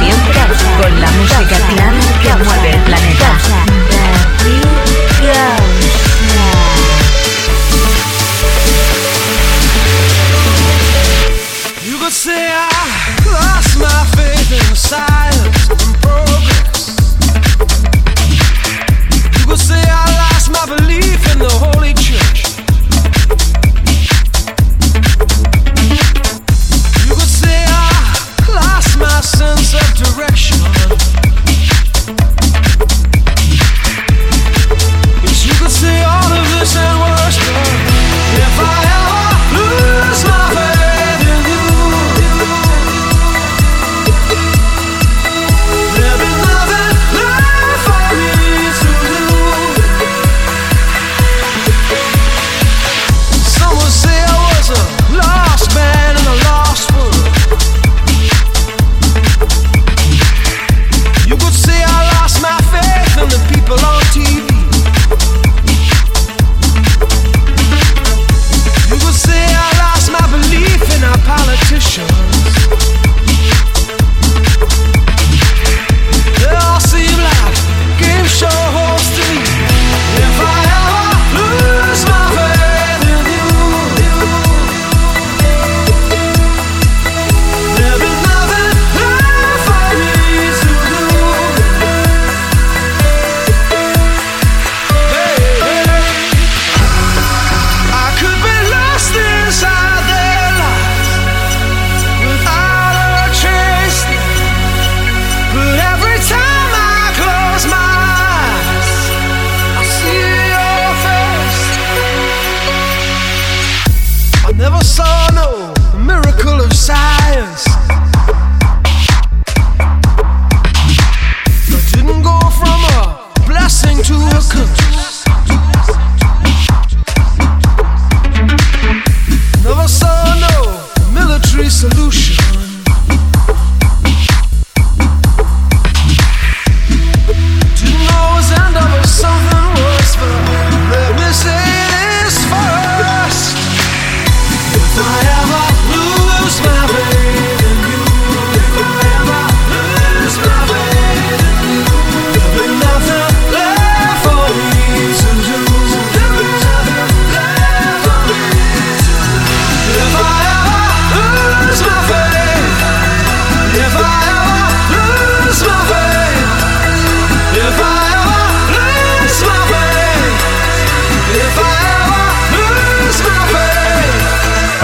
Con la música clara que mueve el planeta. You could say I lost my faith in science and progress. You could say I lost my belief in the Holy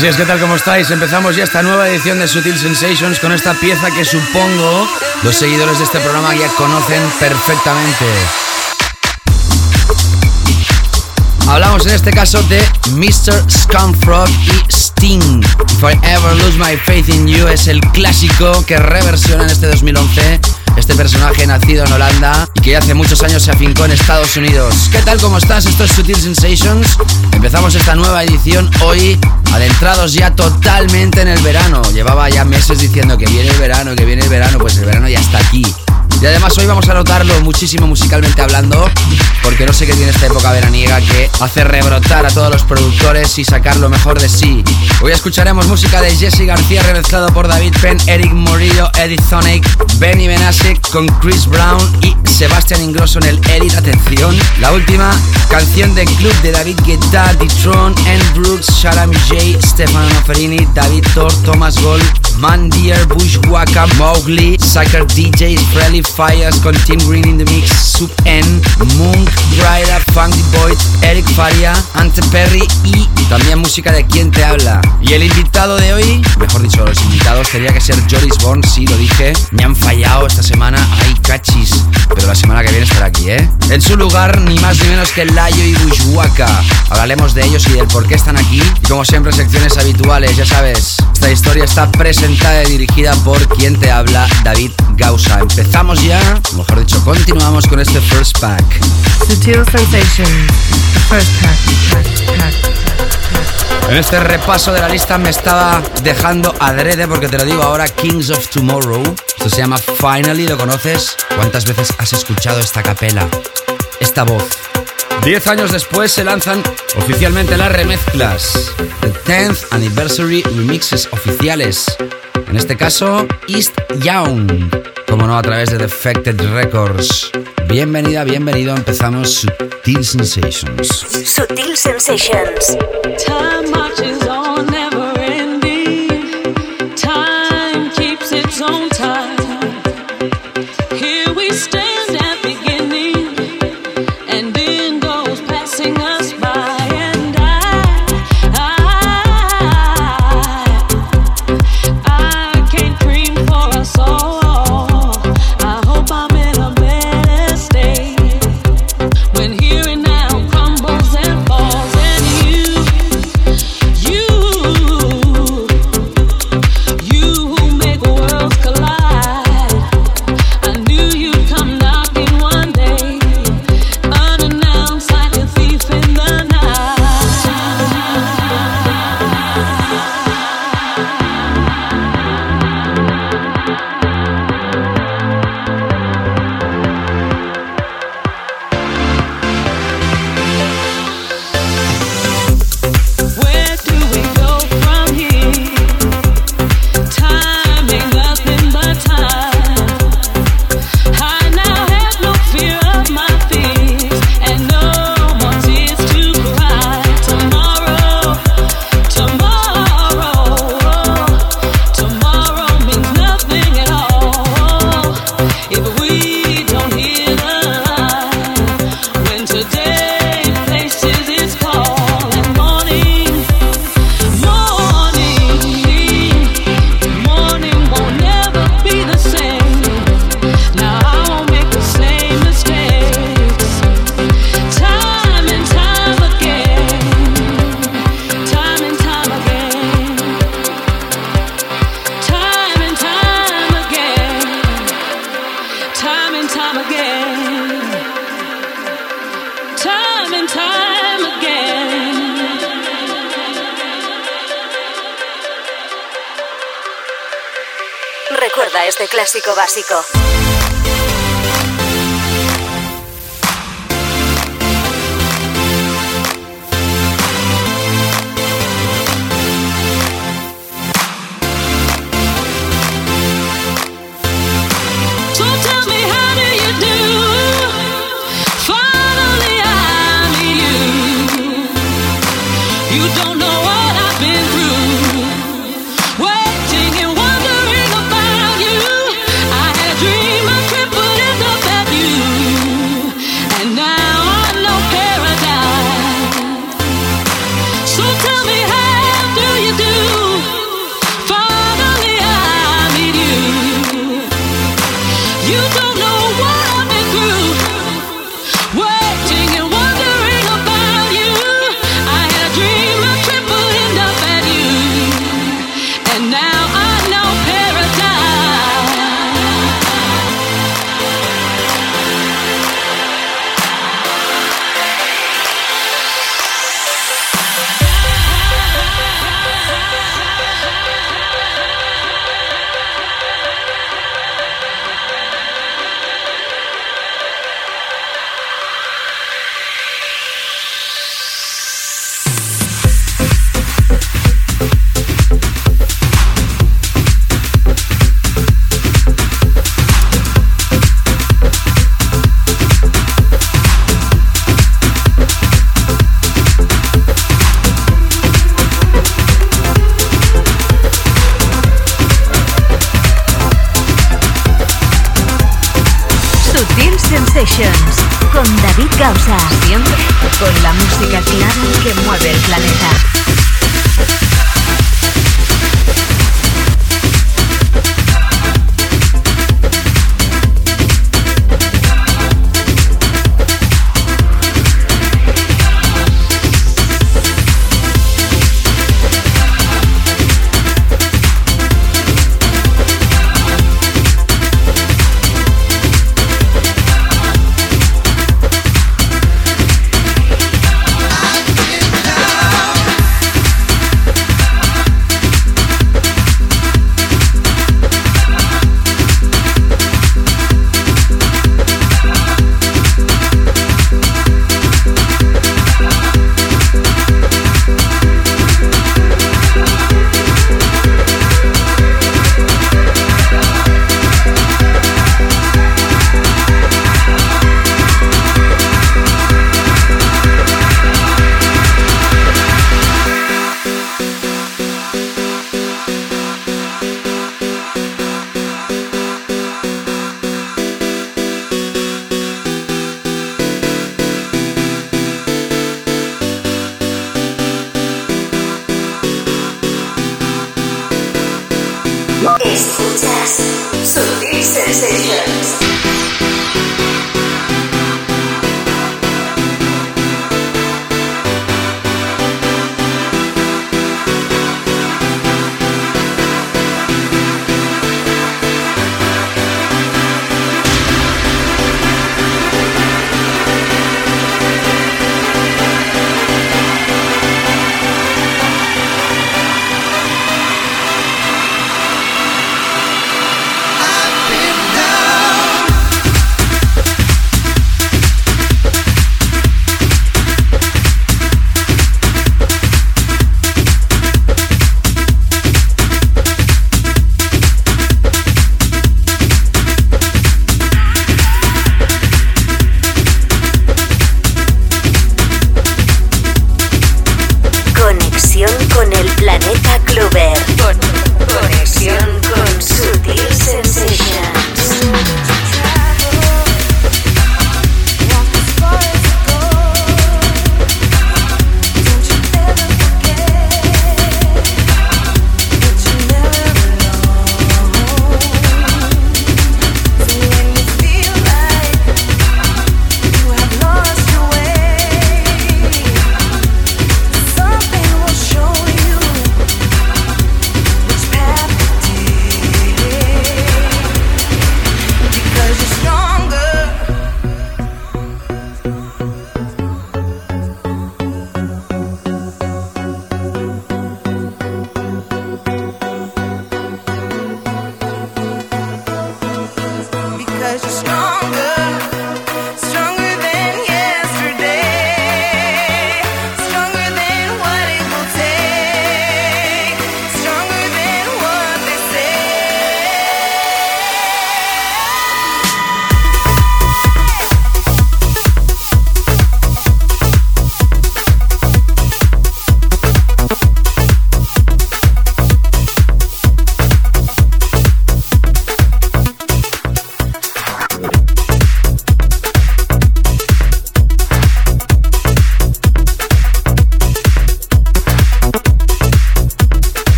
Así es, ¿qué tal? ¿Cómo estáis? Empezamos ya esta nueva edición de Sutil Sensations con esta pieza que supongo los seguidores de este programa ya conocen perfectamente. Hablamos en este caso de Mr. Scumfrog y Sting. If I ever lose my faith in you es el clásico que reversiona en este 2011 este personaje nacido en Holanda y que hace muchos años se afincó en Estados Unidos. ¿Qué tal? ¿Cómo estás? Esto es Sutil Sensations. Empezamos esta nueva edición hoy adentrados ya totalmente en el verano. Llevaba ya meses diciendo que viene el verano, que viene el verano, pues el verano ya está aquí. Y además hoy vamos a notarlo muchísimo musicalmente hablando, porque no sé qué tiene esta época veraniega que hace rebrotar a todos los productores y sacar lo mejor de sí. Hoy escucharemos música de Jesse García remezclado por David Penn, Eric Morillo, Eddie Sonic, Benny Benasek con Chris Brown y Sebastian Ingrosso en el Edit. Atención, la última canción de club de David Guetta, D-Tron, Anne Brooks, Sharam J, Stefano Noferini, David Thor, Thomas Gold, Mandier, Bushwaka, Mowgli, Sucker DJs, Frelly Fires con Tim Green in the Mix, Sub N, Monk, Bryda, Funky Boy, Eric Faria, Ante Perry y también música de quien te habla. Y el invitado de hoy, mejor dicho, los invitados, tenía que ser Joris Bond, sí, lo dije. Me han fallado esta semana, hay cachis. Pero la semana que viene estará aquí, ¿eh? En su lugar, ni más ni menos que Layo y Bushwaka. Hablaremos de ellos y del por qué están aquí. Y como siempre, secciones habituales, ya sabes. Esta historia está presentada y dirigida por quien te habla, David Gausa. Empezamos ya, mejor dicho, continuamos con este first pack. Sutil Sensations, first En este repaso de la lista me estaba dejando adrede porque te lo digo ahora Kings of Tomorrow. Esto se llama Finally, ¿lo conoces? ¿Cuántas veces has escuchado esta capela? Esta voz. Diez años después se lanzan oficialmente las remezclas. The 10th Anniversary Remixes oficiales. En este caso, East Young. Como no, a través de Defected Records. Bienvenida, bienvenido. Empezamos Sutil Sensations. Sutil Sensations. Time marches on,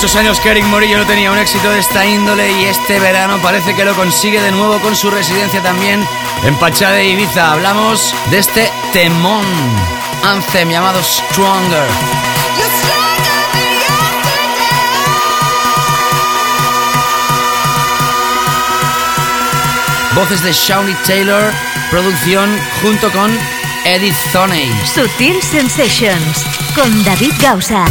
muchos años que Eric Morillo no tenía un éxito de esta índole y este verano parece que lo consigue de nuevo con su residencia también en Pachá de Ibiza. Hablamos de este temón anthem llamado Stronger. Voces de Shawnee Taylor, producción junto con Edith Thoney. Sutil Sensations con David Gausa.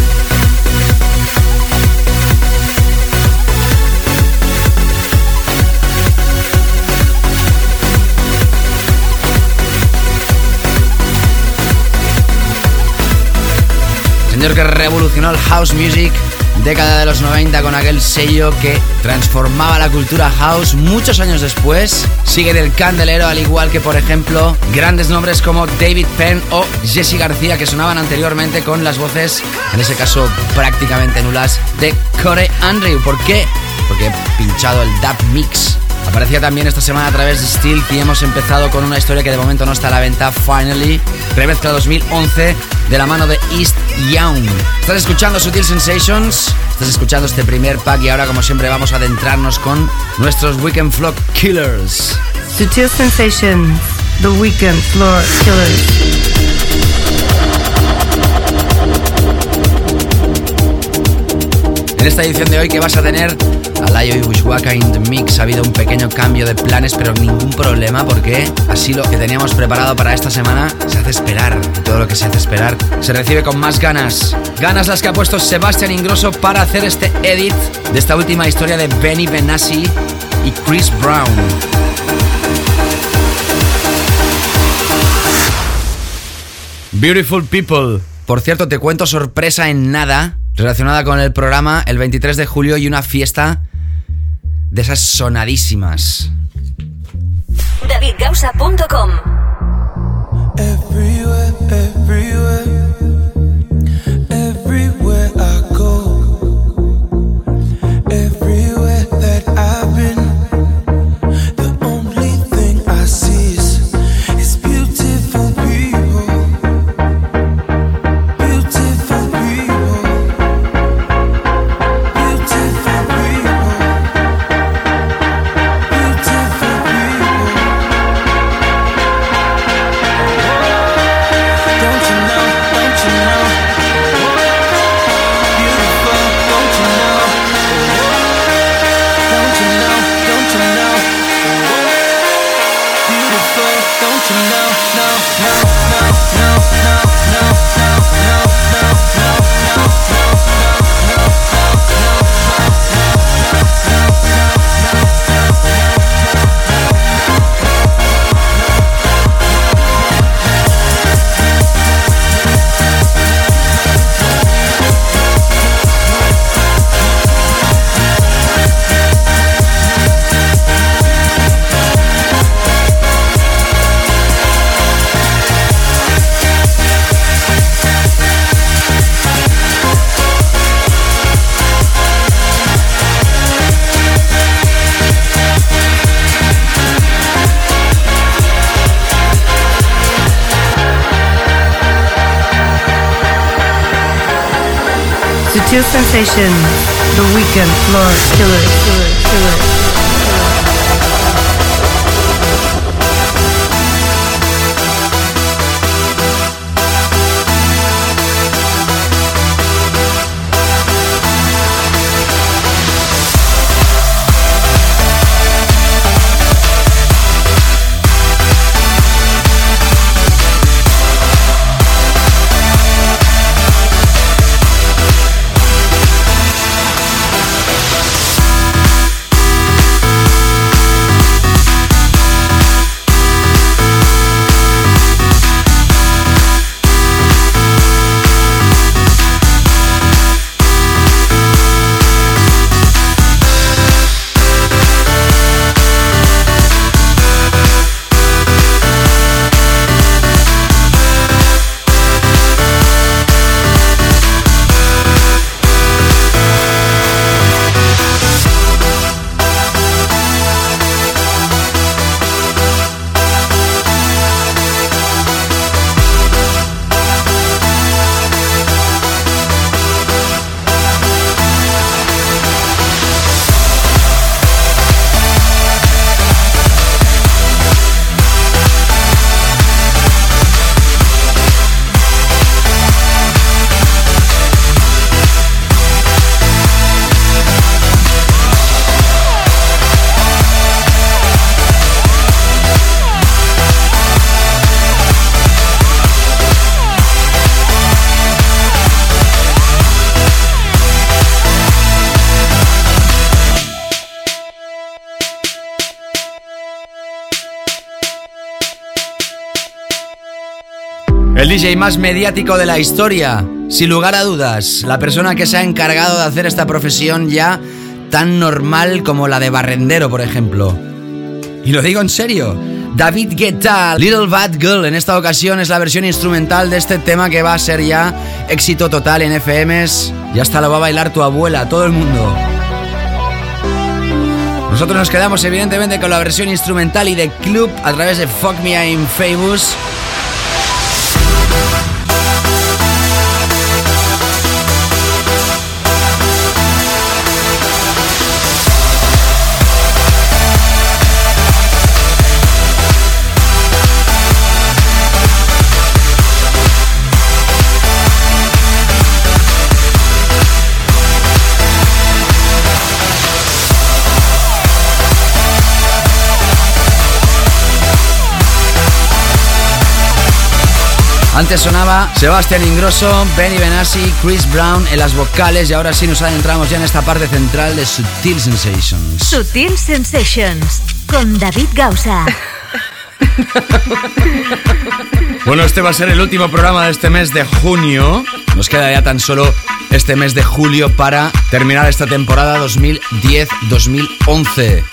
Señor que revolucionó el house music década de los 90 con aquel sello que transformaba la cultura house. Muchos años después sigue el candelero, al igual que por ejemplo grandes nombres como David Penn o Jesse García que sonaban anteriormente con las voces, en ese caso prácticamente nulas, de Corey Andrew. ¿Por qué? Porque he pinchado el Dub Mix Aparecía también esta semana a través de Steel y hemos empezado con una historia que de momento no está a la venta, Finally, remezcla 2011 de la mano de East Young. Estás escuchando Sutil Sensations, estás escuchando este primer pack y ahora como siempre vamos a adentrarnos con nuestros Weekend Floor Killers. Sutil Sensations, The Weekend Floor Killers. En esta edición de hoy que vas a tener Alayo y Wishwaka in the Mix ha habido un pequeño cambio de planes, pero ningún problema porque así lo que teníamos preparado para esta semana se hace esperar. Y todo lo que se hace esperar se recibe con más ganas. Ganas las que ha puesto Sebastián Ingrosso para hacer este edit de esta última historia de Benny Benassi y Chris Brown. Beautiful People. Por cierto, te cuento sorpresa en nada relacionada con el programa el 23 de julio y una fiesta de esas sonadísimas. DavidGausa.com Everywhere, everywhere, session, the weekend floor killer. killer. DJ más mediático de la historia, sin lugar a dudas, la persona que se ha encargado de hacer esta profesión ya tan normal como la de barrendero, por ejemplo. Y lo digo en serio. David Guetta, Little Bad Girl, en esta ocasión es la versión instrumental de este tema que va a ser ya éxito total en FMs. Y hasta lo va a bailar tu abuela, todo el mundo. Nosotros nos quedamos evidentemente con la versión instrumental y de club a través de Fuck Me I'm Famous. Antes sonaba Sebastián Ingrosso, Benny Benassi, Chris Brown en las vocales y ahora sí nos adentramos ya en esta parte central de Sutil Sensations. Sutil Sensations con David Gausa. bueno, este va a ser el último programa de este mes de junio. Nos queda ya tan solo este mes de julio para terminar esta temporada 2010-2011.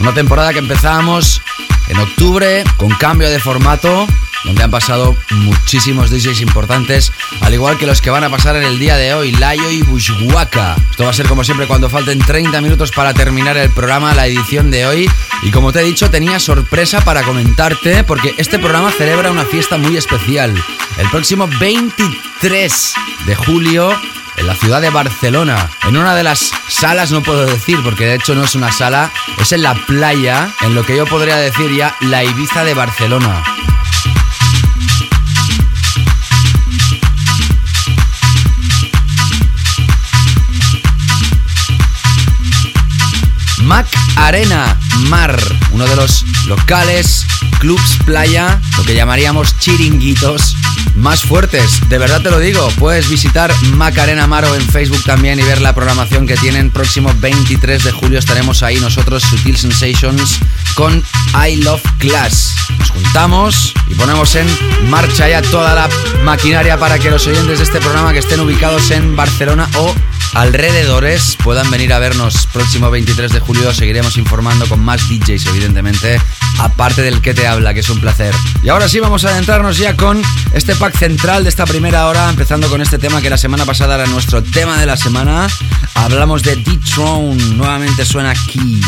Una temporada que empezábamos en octubre con cambio de formato donde han pasado muchísimos DJs importantes, al igual que los que van a pasar en el día de hoy, Layo y Bushwaka. Esto va a ser como siempre cuando falten 30 minutos para terminar el programa, la edición de hoy. Y como te he dicho, tenía sorpresa para comentarte, porque este programa celebra una fiesta muy especial. El próximo 23 de julio en la ciudad de Barcelona, en una de las salas, no puedo decir, porque de hecho no es una sala, es en la playa, en lo que yo podría decir ya la Ibiza de Barcelona. Mac Arena Mar, uno de los locales, clubs playa, lo que llamaríamos chiringuitos más fuertes. De verdad te lo digo, puedes visitar Mac Arena Mar o en Facebook también y ver la programación que tienen. Próximo 23 de julio estaremos ahí nosotros, Sutil Sensations, con I Love Class. Nos juntamos y ponemos en marcha ya toda la maquinaria para que los oyentes de este programa que estén ubicados en Barcelona o alrededores puedan venir a vernos próximo 23 de julio. Seguiremos informando con más DJs, evidentemente, aparte del que te habla, que es un placer. Y ahora sí, vamos a adentrarnos ya con este pack central de esta primera hora, empezando con este tema que la semana pasada era nuestro tema de la semana. Hablamos de D-Throne, nuevamente suena aquí.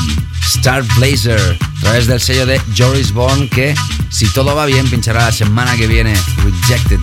Star Blazer, a través del sello de Joris Bourne, que si todo va bien pinchará la semana que viene. Rejected.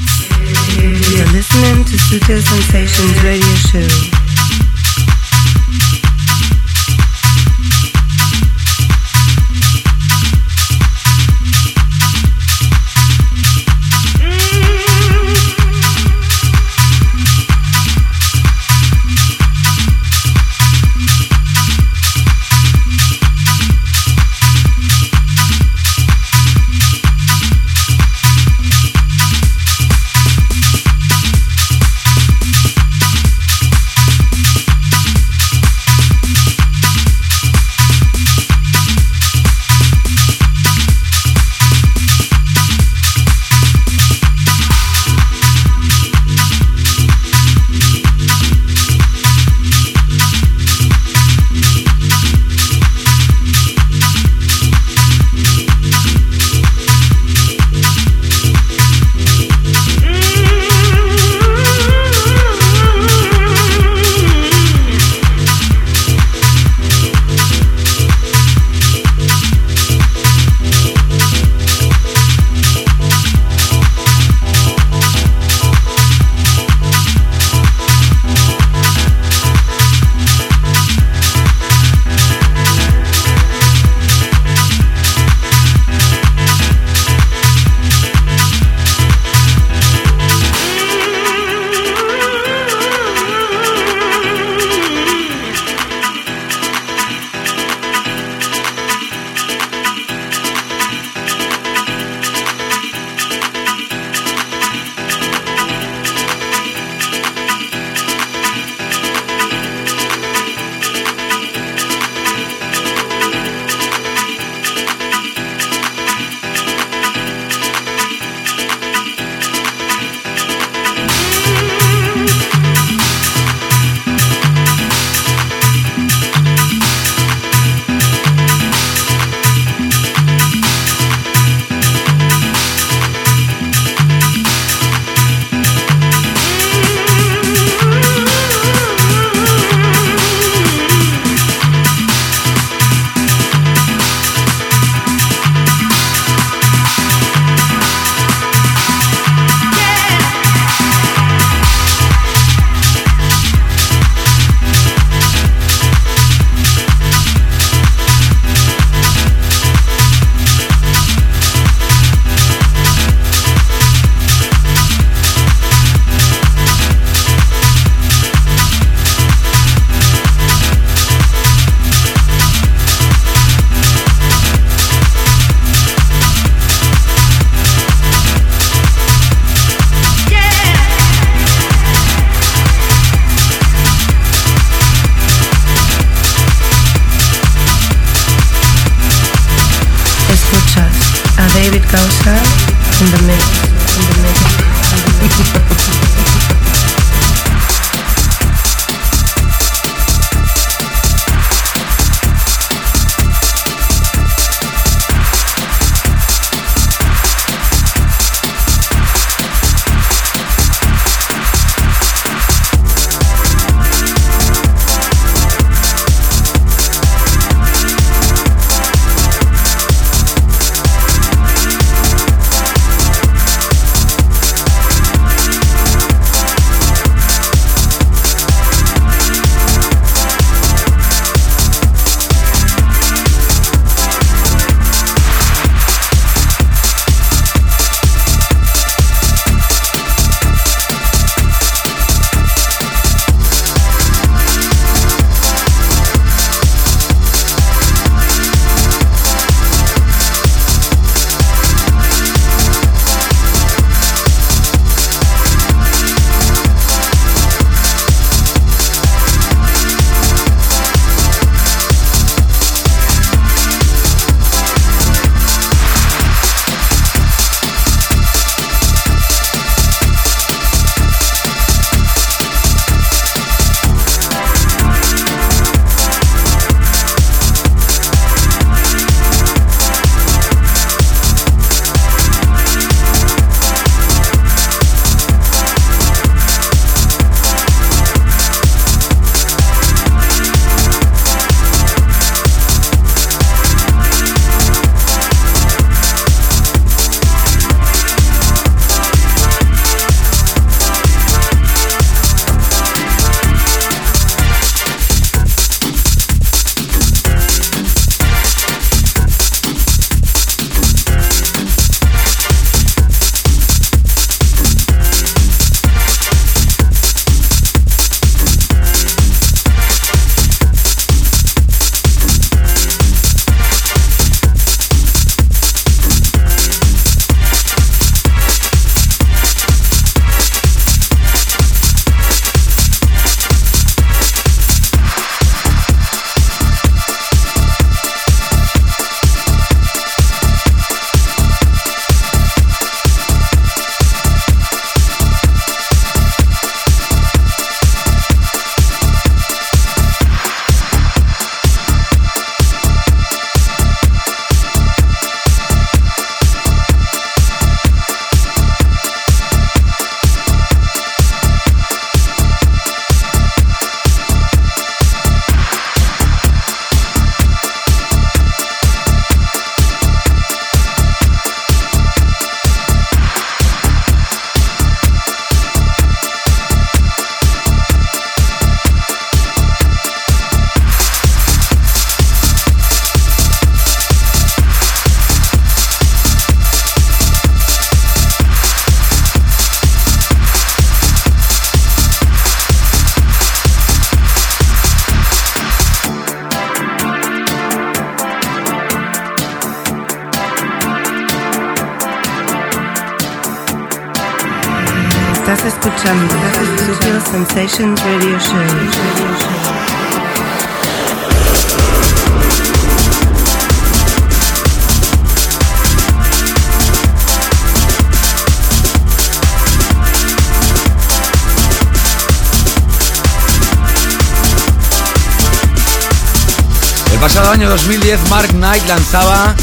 2010 Mark Knight lanzaba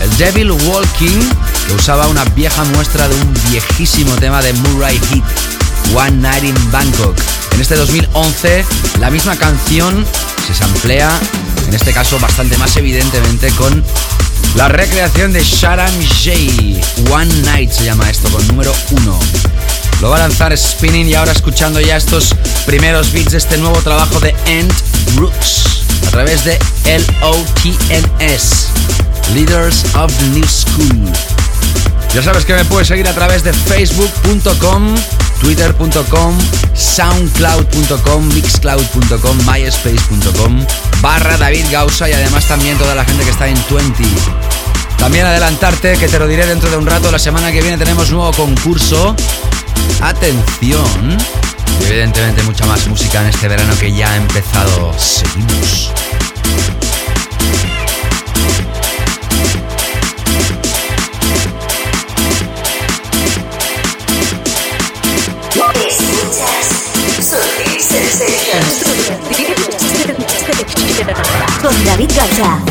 el Devil Walking, que usaba una vieja muestra de un viejísimo tema de Murray Heat, One Night in Bangkok. En este 2011 la misma canción se samplea, en este caso bastante más evidentemente, con la recreación de Sharon J. One Night se llama esto, con número 1. Lo va a lanzar Spinning y ahora escuchando ya estos primeros beats de este nuevo trabajo de End Roots a través de LOTNS, Leaders of the New School. Ya sabes que me puedes seguir a través de facebook.com, twitter.com, soundcloud.com, mixcloud.com, myspace.com, barra David Gausa y además también toda la gente que está en 20. También adelantarte, que te lo diré dentro de un rato, la semana que viene tenemos nuevo concurso. Atención. Evidentemente mucha más música en este verano que ya ha empezado. Seguimos. Yeah.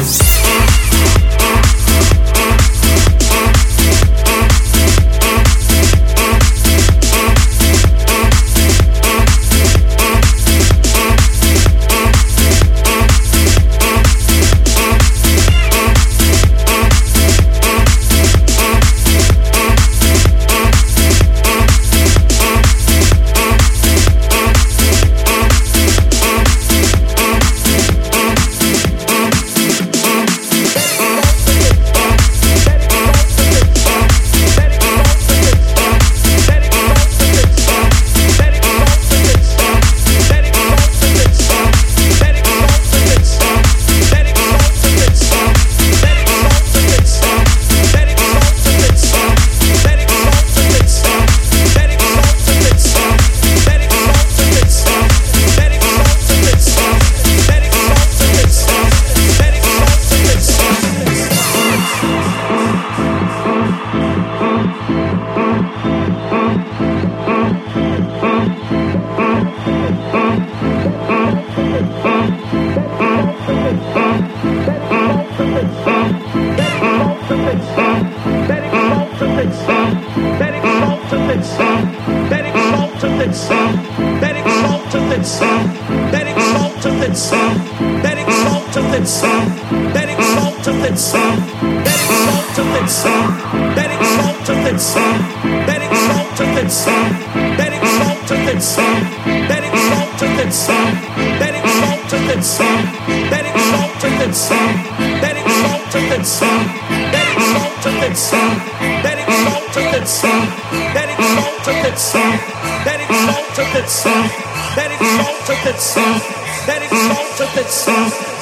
itself, that exalted itself.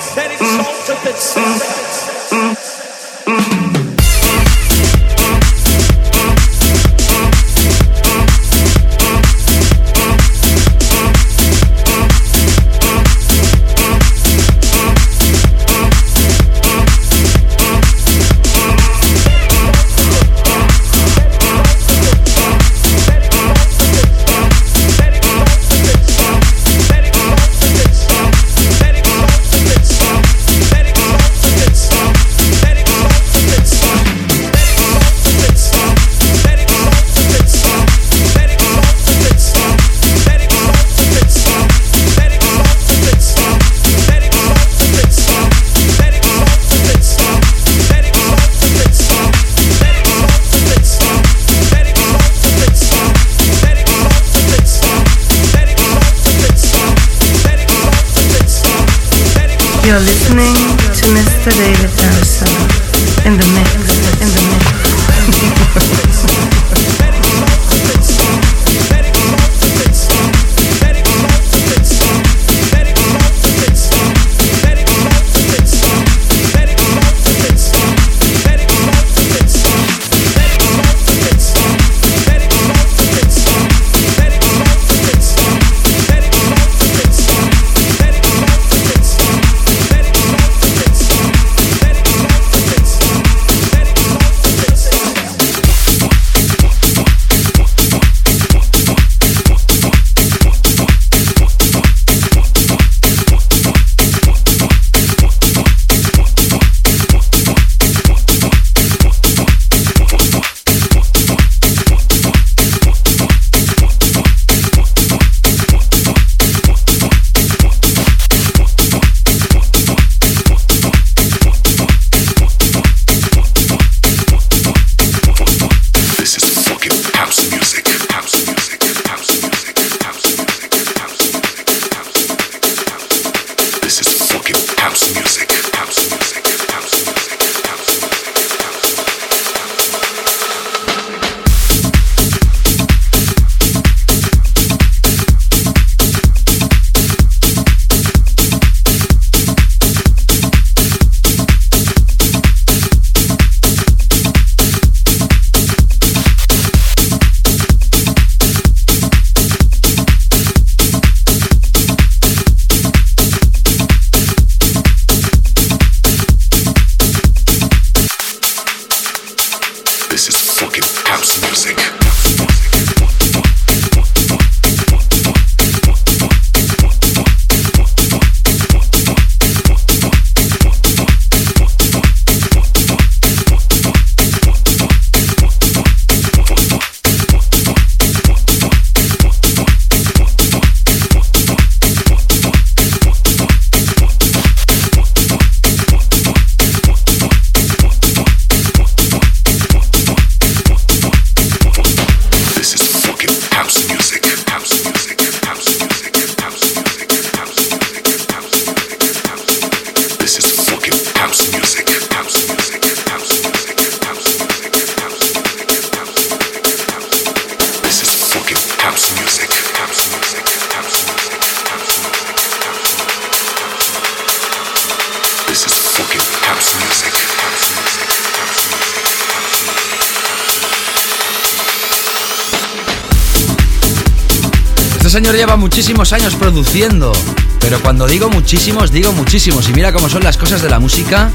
Señor lleva muchísimos años produciendo, pero cuando digo muchísimos, digo muchísimos. Y mira cómo son las cosas de la música,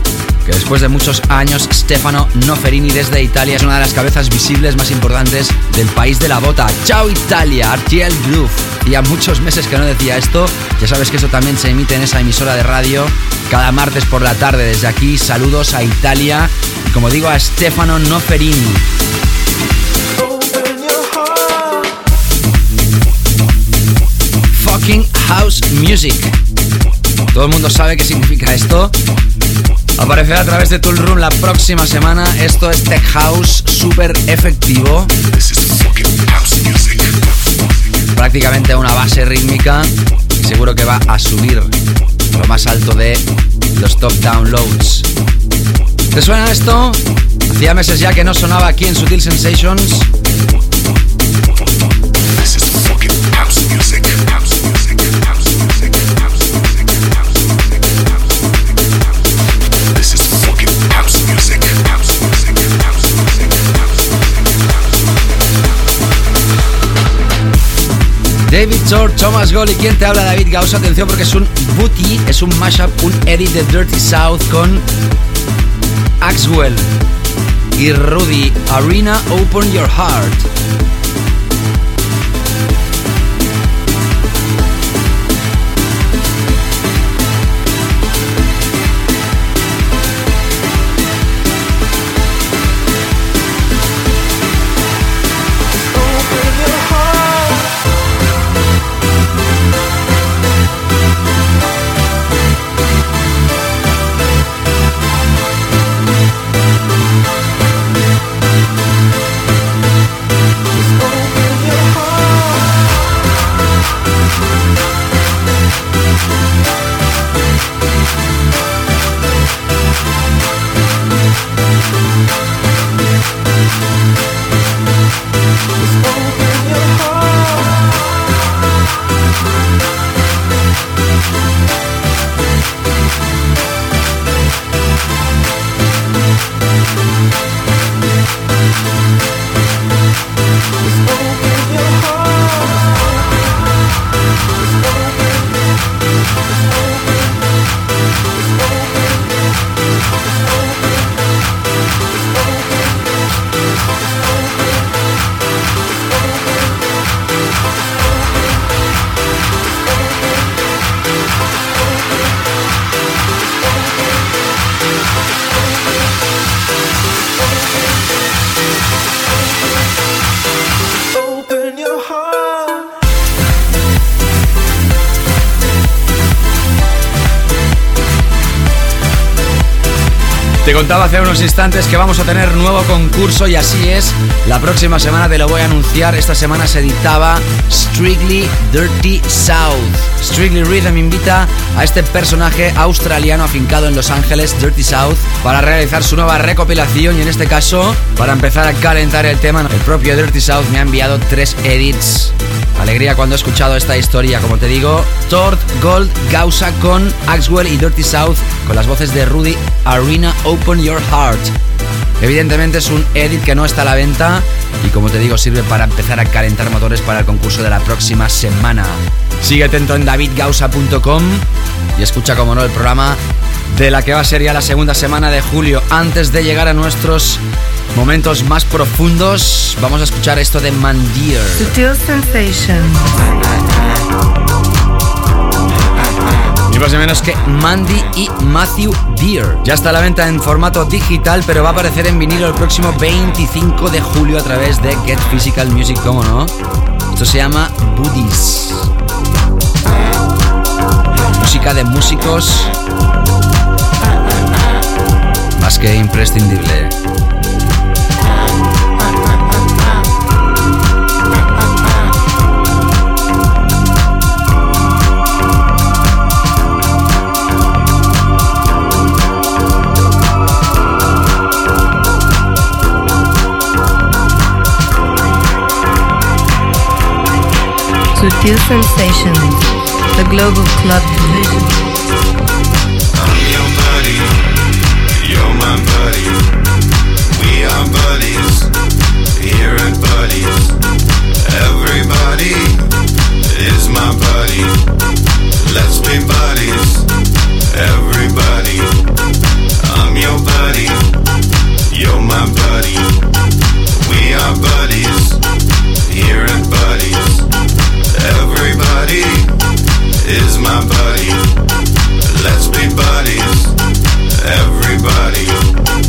que después de muchos años, Stefano Noferini desde Italia es una de las cabezas visibles más importantes del país de la bota. Ciao Italia, RTL Groove. Ya muchos meses que no decía esto, ya sabes que eso también se emite en esa emisora de radio cada martes por la tarde. Desde aquí, saludos a Italia y como digo a Stefano Noferini. House Music. Todo el mundo sabe qué significa esto. Aparecerá a través de Tool Room la próxima semana. Esto es Tech House, súper efectivo. Prácticamente una base rítmica y seguro que va a subir lo más alto de los top downloads. ¿Te suena esto? Hacía meses ya que no sonaba aquí en Sutil Sensations. David Shore, Thomas Gold y quien te habla David Gauss. Atención porque es un booty, es un mashup, un edit de Dirty South con Axwell y Rudy. Arena, Open Your Heart. Contaba hace unos instantes que vamos a tener nuevo concurso y así es. La próxima semana te lo voy a anunciar. Esta semana se editaba Strictly Dirty South. Strictly Rhythm invita a este personaje australiano afincado en Los Ángeles, Dirty South, para realizar su nueva recopilación y en este caso, para empezar a calentar el tema, el propio Dirty South me ha enviado tres edits Alegría cuando he escuchado esta historia, como te digo. Tord, Gold, Gausa con Axwell y Dirty South con las voces de Rudy Arena Open Your Heart. Evidentemente es un edit que no está a la venta y como te digo sirve para empezar a calentar motores para el concurso de la próxima semana. Sigue atento en davidgausa.com y escucha como no el programa de la que va a ser ya la segunda semana de julio antes de llegar a nuestros momentos más profundos, vamos a escuchar esto de Mandir. Sutil Sensation. Más ni menos que Mandy y Matthew Deer. Ya está a la venta en formato digital, pero va a aparecer en vinilo el próximo 25 de julio a través de Get Physical Music, ¿cómo no? Esto se llama Buddies. Música de músicos más que imprescindible. with Feel Sensations, the Global Club Division. I'm your buddy, you're my buddy. We are buddies, here at Buddies. Everybody is my buddy. Let's be buddies, everybody. I'm your buddy, you're my buddy. We are buddies, here at Buddies. Everybody is my buddy. Let's be buddies. Everybody.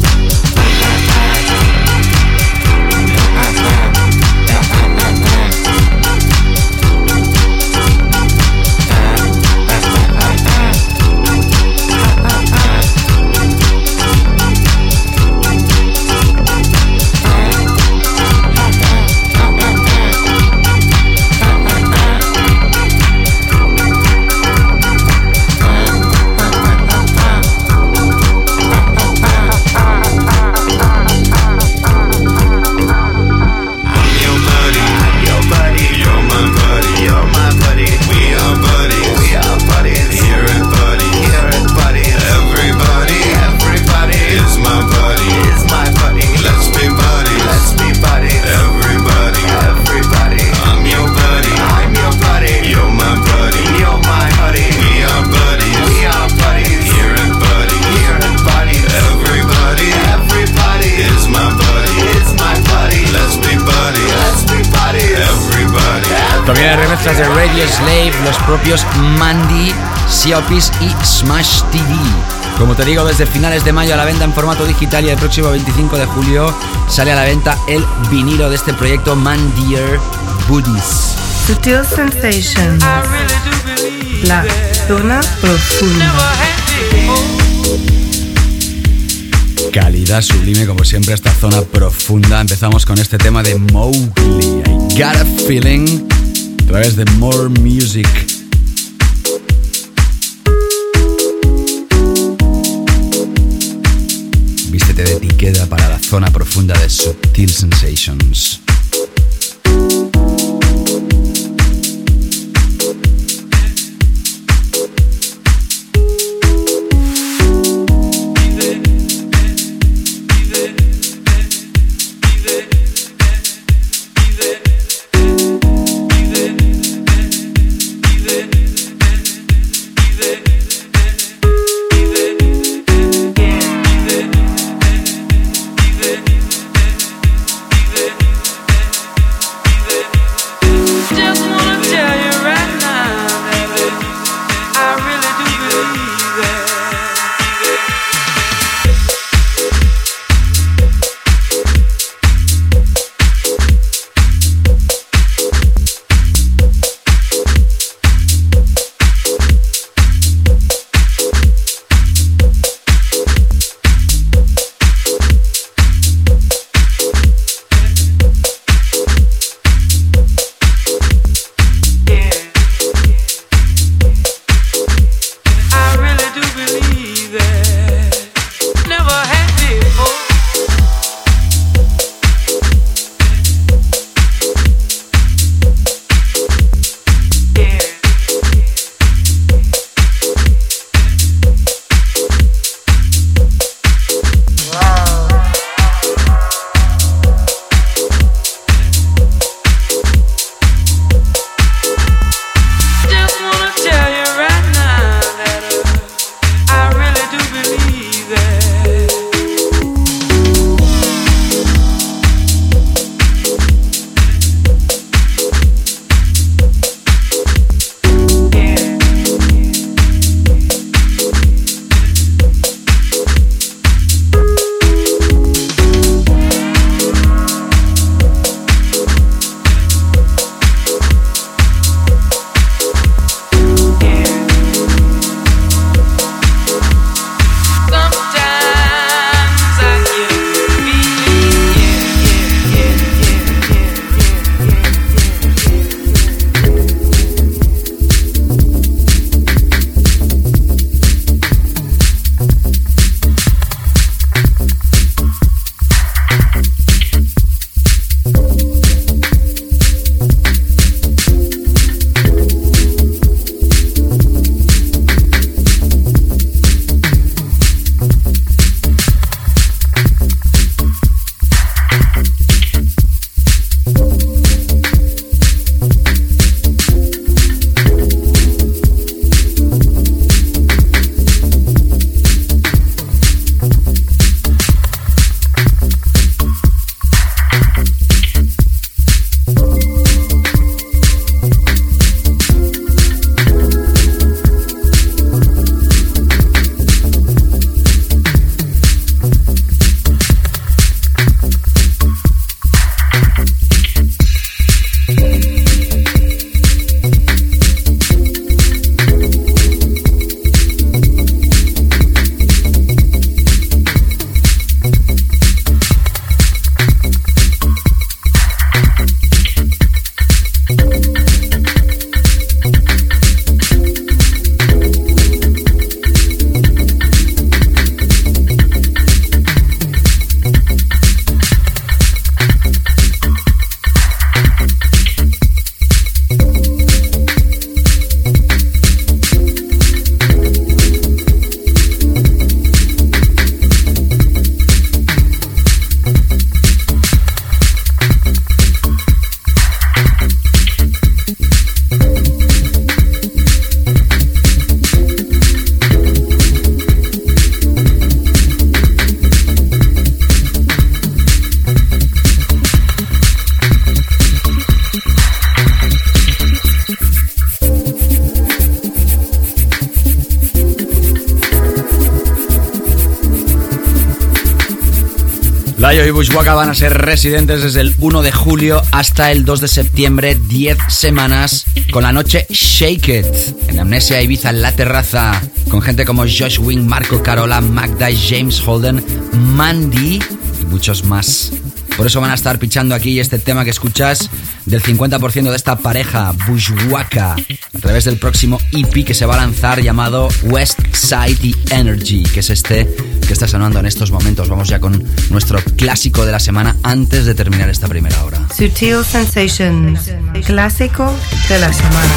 Siopis y Smash TV. Como te digo, desde finales de mayo a la venta en formato digital y el próximo 25 de julio sale a la venta el vinilo de este proyecto Man Dear Buddies. Sutil Sensation. La zona profunda. Calidad sublime, como siempre, esta zona profunda. Empezamos con este tema de Mowgli. I got a feeling. Través de More Music. de etiqueta para la zona profunda de Subtil Sensations. Bushwaka van a ser residentes desde el 1 de julio hasta el 2 de septiembre, 10 semanas, con la noche Shake It, en Amnesia Ibiza, en la terraza, con gente como Josh Wing, Marco Carola, Magda, James Holden, Mandy y muchos más. Por eso van a estar pichando aquí este tema que escuchas del 50% de esta pareja, Bushwaka, a través del próximo EP que se va a lanzar llamado West Side Energy, que es este que está sonando en estos momentos. Vamos ya con nuestro clásico de la semana antes de terminar esta primera hora. Sutil Sensations, clásico de la semana.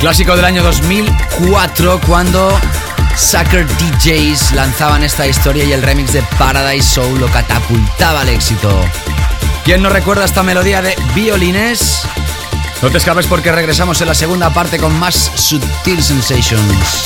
Clásico del año 2004 cuando Sucker DJs lanzaban esta historia y el remix de Paradise Soul lo catapultaba al éxito. ¿Quién no recuerda esta melodía de violines? No te escapes porque regresamos en la segunda parte con más Sutil Sensations.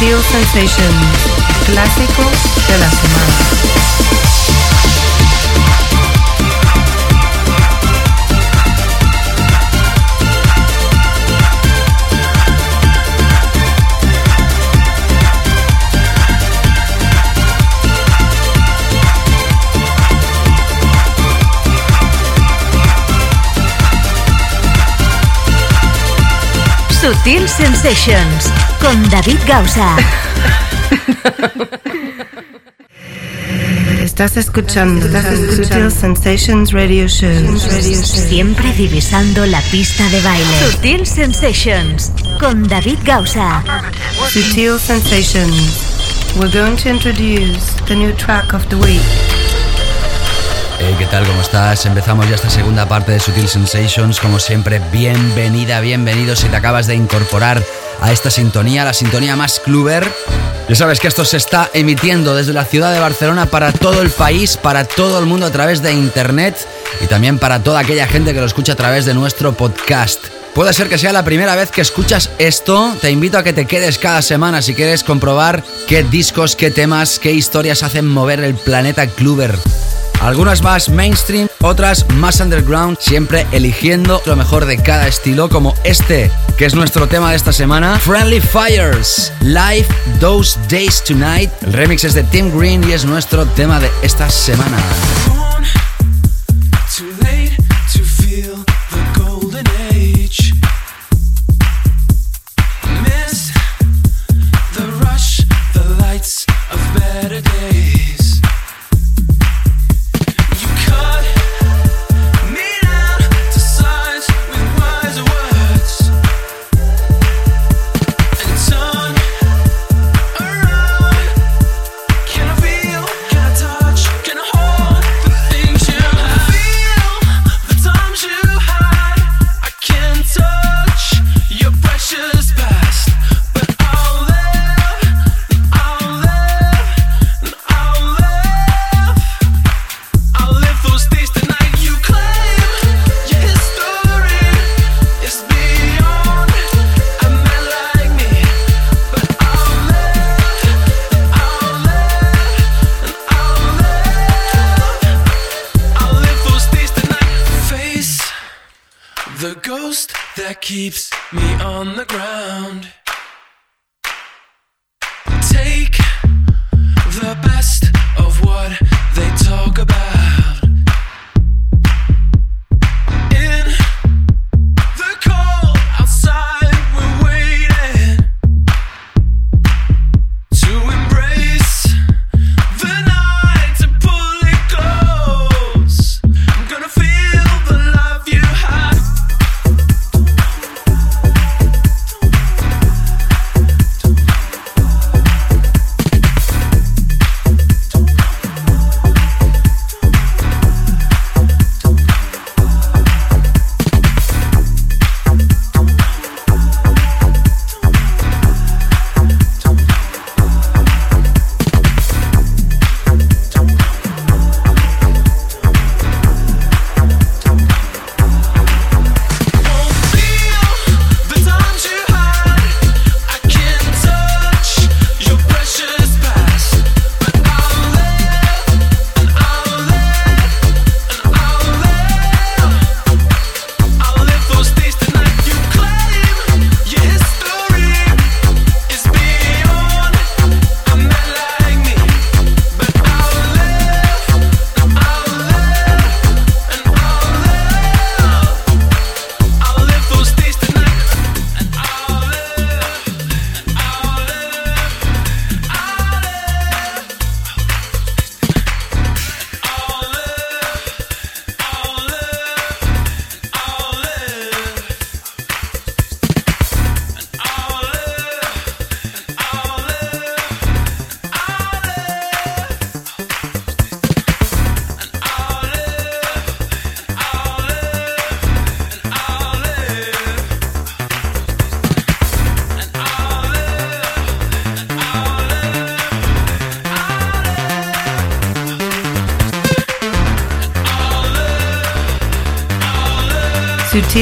Sutil Sensations, clásico de la semana. Sutil Sensations con David Gausa. Estás escuchando Sutil Sensations Radio Show. Siempre divisando la pista de baile. Sutil Sensations con David Gausa. Sutil Sensations. We're going to introduce the new track of the week. Hey, ¿qué tal? ¿Cómo estás? Empezamos ya esta segunda parte de Sutil Sensations. Como siempre, bienvenida, bienvenido si te acabas de incorporar a esta sintonía, la sintonía más cluber. Ya sabes que esto se está emitiendo desde la ciudad de Barcelona para todo el país, para todo el mundo a través de internet y también para toda aquella gente que lo escucha a través de nuestro podcast. Puede ser que sea la primera vez que escuchas esto. Te invito a que te quedes cada semana si quieres comprobar qué discos, qué temas, qué historias hacen mover el planeta cluber. Algunas más mainstream, otras más underground, siempre eligiendo lo mejor de cada estilo, como este, que es nuestro tema de esta semana, Friendly Fires, Live Those Days Tonight. El remix es de Tim Green y es nuestro tema de esta semana.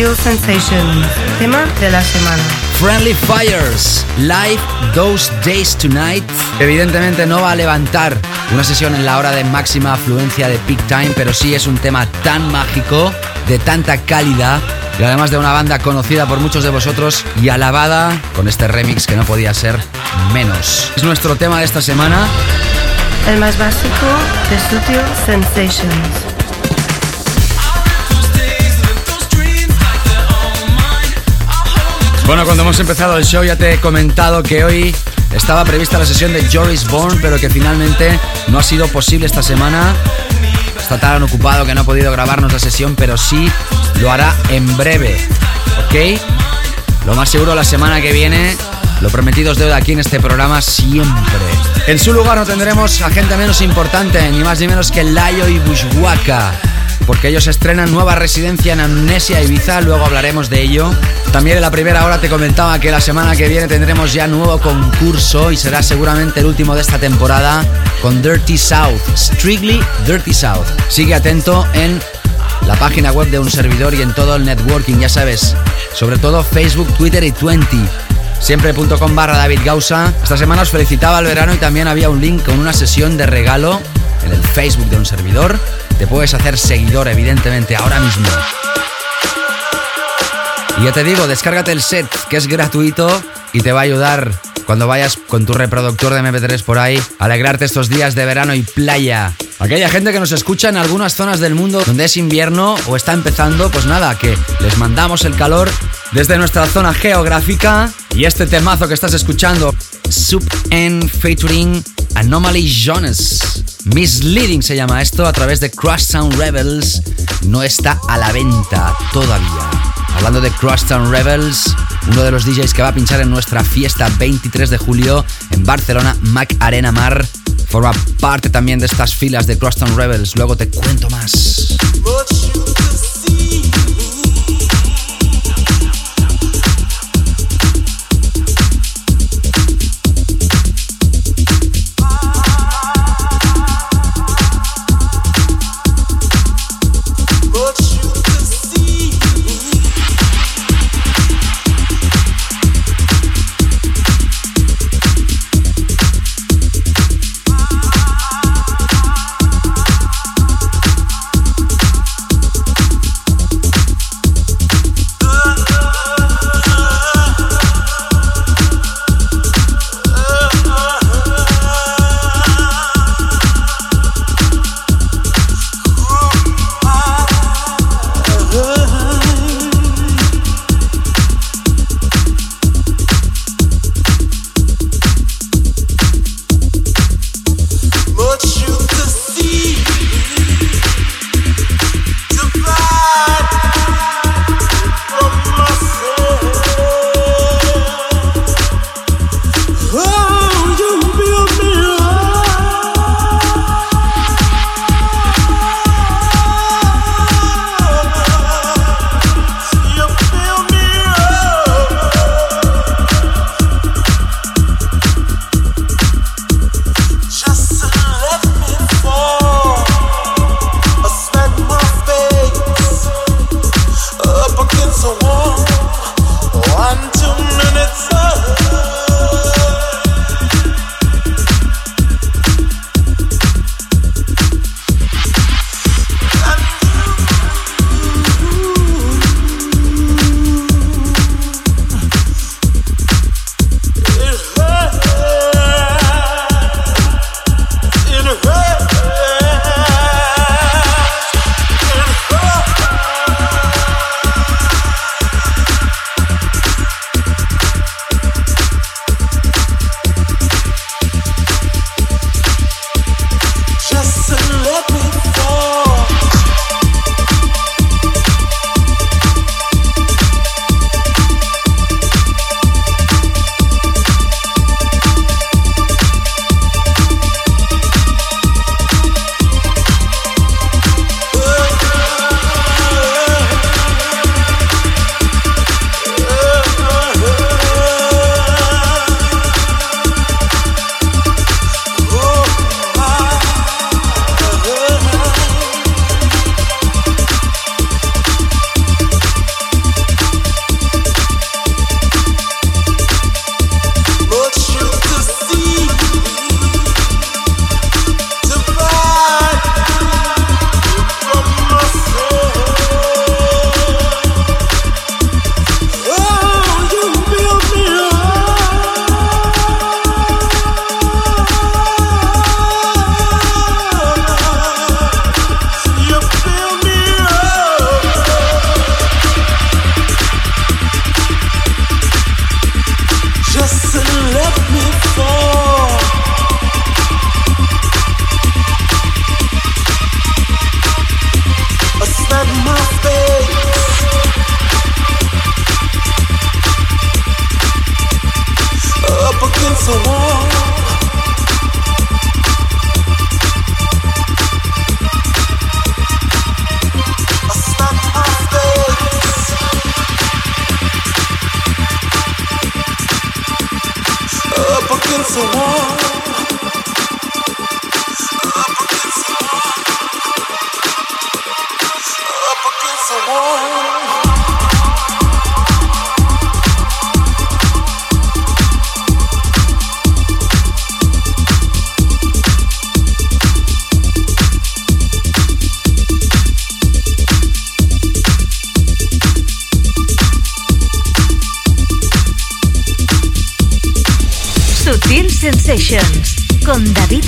Sutil Sensations, tema de la semana. Friendly Fires, Live Those Days Tonight. Evidentemente no va a levantar una sesión en la hora de máxima afluencia de peak time, pero sí es un tema tan mágico, de tanta calidad y además de una banda conocida por muchos de vosotros y alabada con este remix que no podía ser menos. Es nuestro tema de esta semana. El más básico de Sutil Sensations. Bueno, cuando hemos empezado el show ya te he comentado que hoy estaba prevista la sesión de Joris Bourne, pero que finalmente no ha sido posible esta semana. Está tan ocupado que no ha podido grabarnos la sesión, pero sí lo hará en breve. ¿Ok? Lo más seguro la semana que viene. Lo prometido es deuda aquí en este programa siempre. En su lugar no tendremos a gente menos importante, ni más ni menos que Layo y Bushwaka porque ellos estrenan nueva residencia en Amnesia Ibiza, luego hablaremos de ello. También en la primera hora te comentaba que la semana que viene tendremos ya nuevo concurso y será seguramente el último de esta temporada con Dirty South, Strictly Dirty South. Sigue atento en la página web de un servidor y en todo el networking, ya sabes, sobre todo Facebook, Twitter y Twenty. Siempre.com barra David Gausa. Esta semana os felicitaba el verano y también había un link con una sesión de regalo en el Facebook de un servidor. Te puedes hacer seguidor, evidentemente, ahora mismo. Y ya te digo, descárgate el set, que es gratuito y te va a ayudar cuando vayas con tu reproductor de MP3 por ahí a alegrarte estos días de verano y playa. Aquella gente que nos escucha en algunas zonas del mundo donde es invierno o está empezando, pues nada, que les mandamos el calor desde nuestra zona geográfica y este temazo que estás escuchando, Sub N featuring Anomaly Jonas. Misleading se llama esto a través de Crush Sound Rebels. No está a la venta todavía. Hablando de Crosstown Rebels, uno de los DJs que va a pinchar en nuestra fiesta 23 de julio en Barcelona, Mac Arena Mar, forma parte también de estas filas de Crosstown Rebels. Luego te cuento más.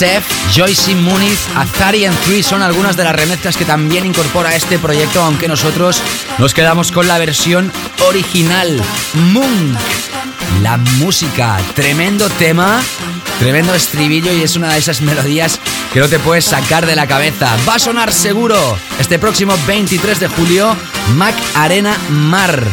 Steph, Joyce Muniz, Azari and Three son algunas de las remezclas que también incorpora este proyecto, aunque nosotros nos quedamos con la versión original. Moon, la música, tremendo tema, tremendo estribillo y es una de esas melodías que no te puedes sacar de la cabeza. Va a sonar seguro este próximo 23 de julio, Mac Arena Mar.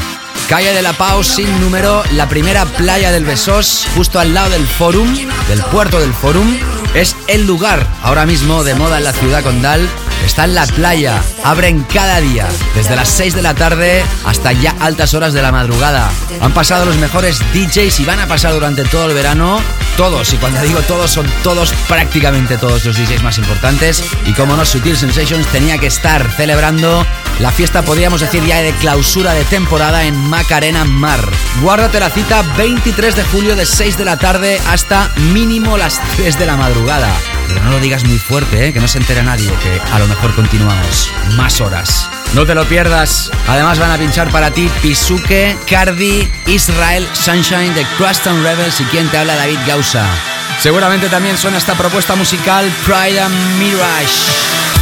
Calle de la Pau sin número, la primera playa del Besós, justo al lado del Forum, del puerto del Forum. Es el lugar ahora mismo de moda en la ciudad condal. Está en la playa, abren cada día, desde las 6 de la tarde hasta ya altas horas de la madrugada. Han pasado los mejores DJs y van a pasar durante todo el verano. Todos, y cuando digo todos, son todos, prácticamente todos los DJs más importantes. Y como no, Sutil Sensations tenía que estar celebrando la fiesta, podríamos decir, ya de clausura de temporada en Macarena Mar. Guárdate la cita 23 de julio de 6 de la tarde hasta mínimo las 3 de la madrugada. Pero no lo digas muy fuerte, ¿eh? que no se entere nadie, que a lo mejor continuamos más horas. No te lo pierdas. Además van a pinchar para ti Pisuke, Cardi, Israel, Sunshine de Cruston Rebels y quien te habla David Gausa. Seguramente también suena esta propuesta musical Pride and Mirage.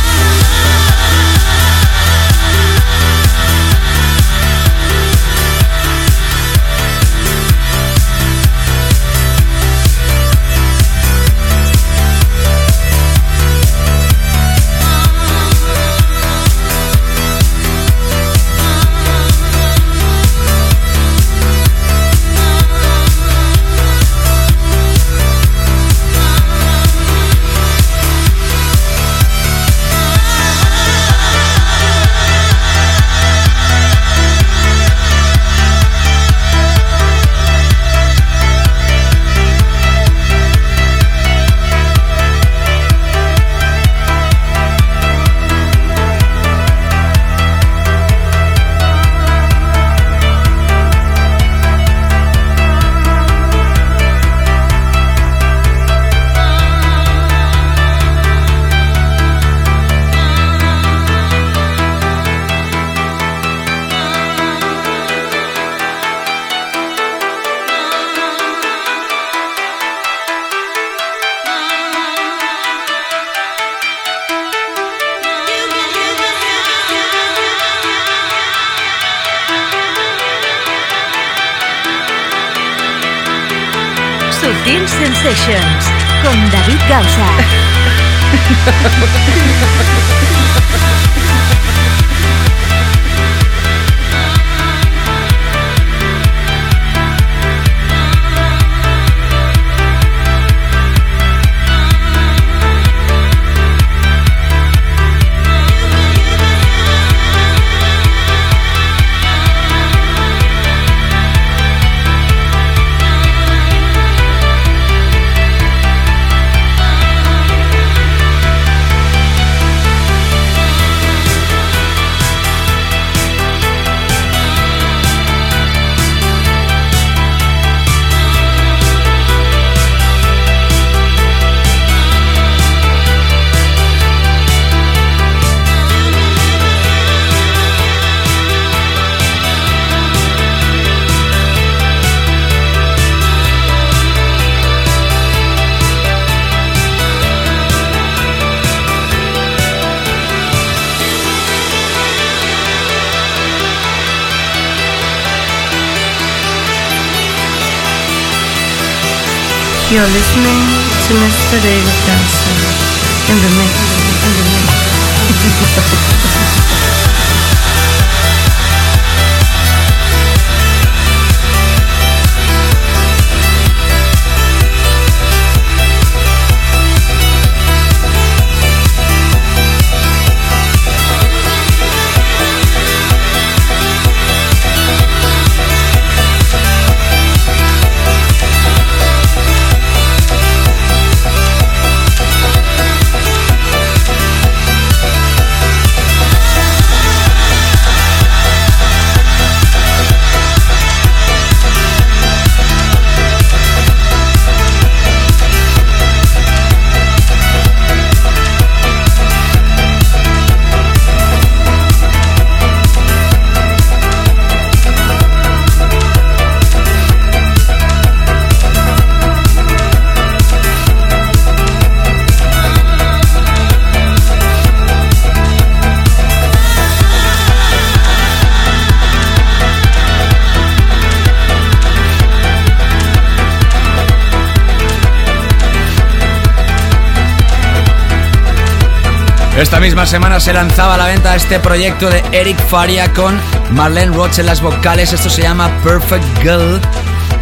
Esta misma semana se lanzaba a la venta este proyecto de Eric Faria con Marlene Roach en las vocales. Esto se llama Perfect Girl.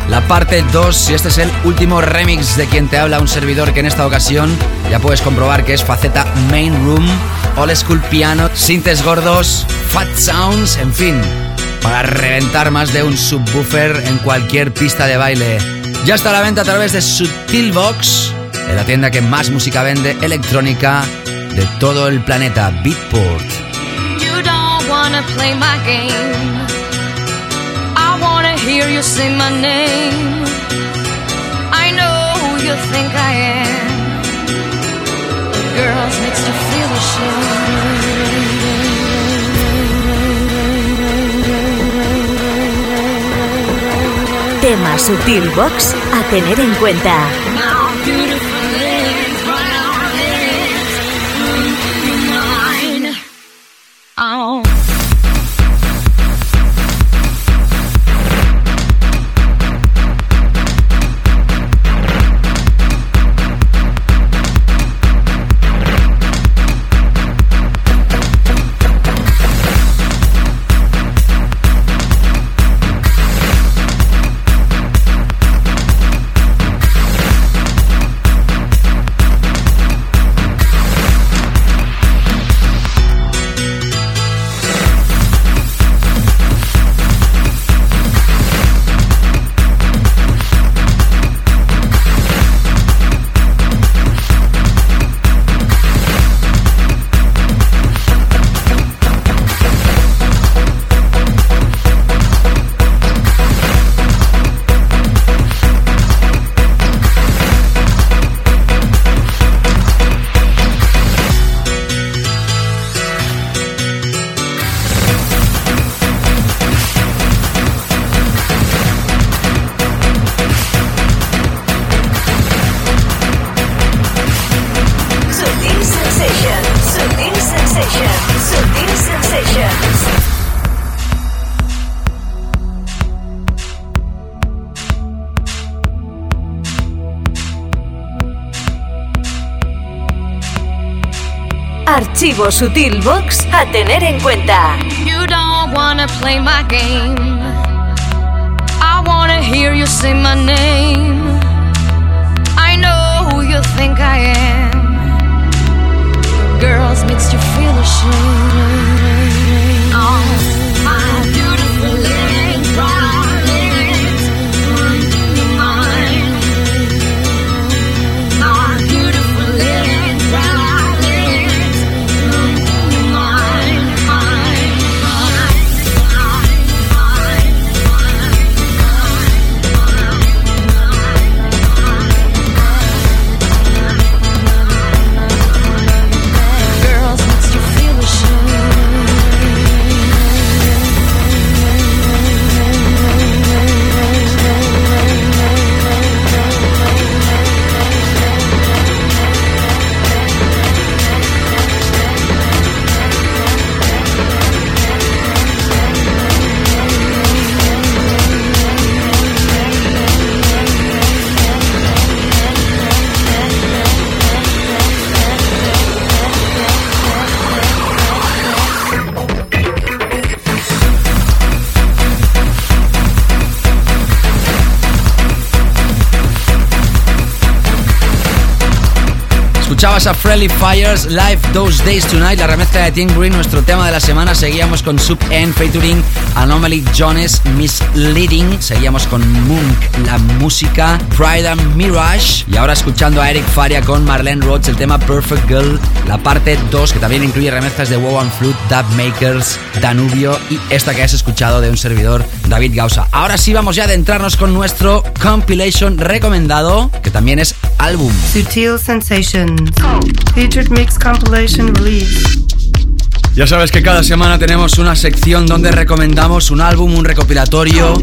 La parte 2, y este es el último remix de quien te habla un servidor que en esta ocasión ya puedes comprobar que es faceta Main Room, Old School Piano, sintes gordos, Fat Sounds, en fin, para reventar más de un subwoofer en cualquier pista de baile. Ya está a la venta a través de Sutilbox, en la tienda que más música vende electrónica de todo el planeta, Beatport. You don't wanna play my game. I wanna hear you say my name. I know who you think I am. Girls makes you feel ashamed. Tema Sutil Box a tener en cuenta. Archivo Sutil Box a tener en cuenta. You don't wanna play my game. I wanna hear you say my name. I know who you think I am. Girls makes you feel ashamed. A Friendly Fires Live Those Days Tonight, la remezcla de Tim Green, nuestro tema de la semana. Seguíamos con Sub N featuring Anomaly Jones Misleading. Seguíamos con Munk, la música Pride and Mirage. Y ahora escuchando a Eric Faria con Marlene Rhodes, el tema Perfect Girl, la parte 2, que también incluye remezclas de Wow and Flute, Dub Makers, Danubio y esta que has escuchado de un servidor, David Gausa. Ahora sí vamos ya a adentrarnos con nuestro compilation recomendado, que también es álbum. Sutil Sensations. Featured Mix Compilation Release. Ya sabes que cada semana tenemos una sección donde recomendamos un álbum, un recopilatorio,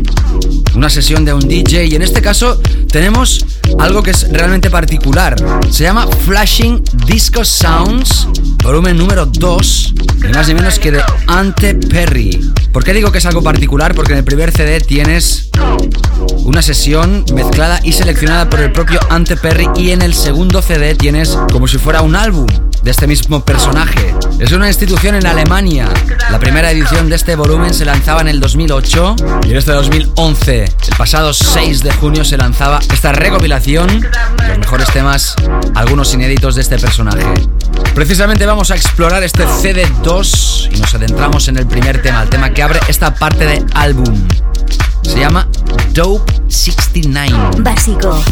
una sesión de un DJ y en este caso tenemos algo que es realmente particular. Se llama Flashing Disco Sounds, volumen número 2, ni más ni menos que de Ante Perry. ¿Por qué digo que es algo particular? Porque en el primer CD tienes una sesión mezclada y seleccionada por el propio Ante Perry y en el segundo CD tienes como si fuera un álbum. De este mismo personaje. Es una institución en Alemania. La primera edición de este volumen se lanzaba en el 2008 y en este 2011, el pasado 6 de junio, se lanzaba esta recopilación los mejores temas, algunos inéditos de este personaje. Precisamente vamos a explorar este CD2 y nos adentramos en el primer tema, el tema que abre esta parte de álbum. Se llama Dope 69. Básico.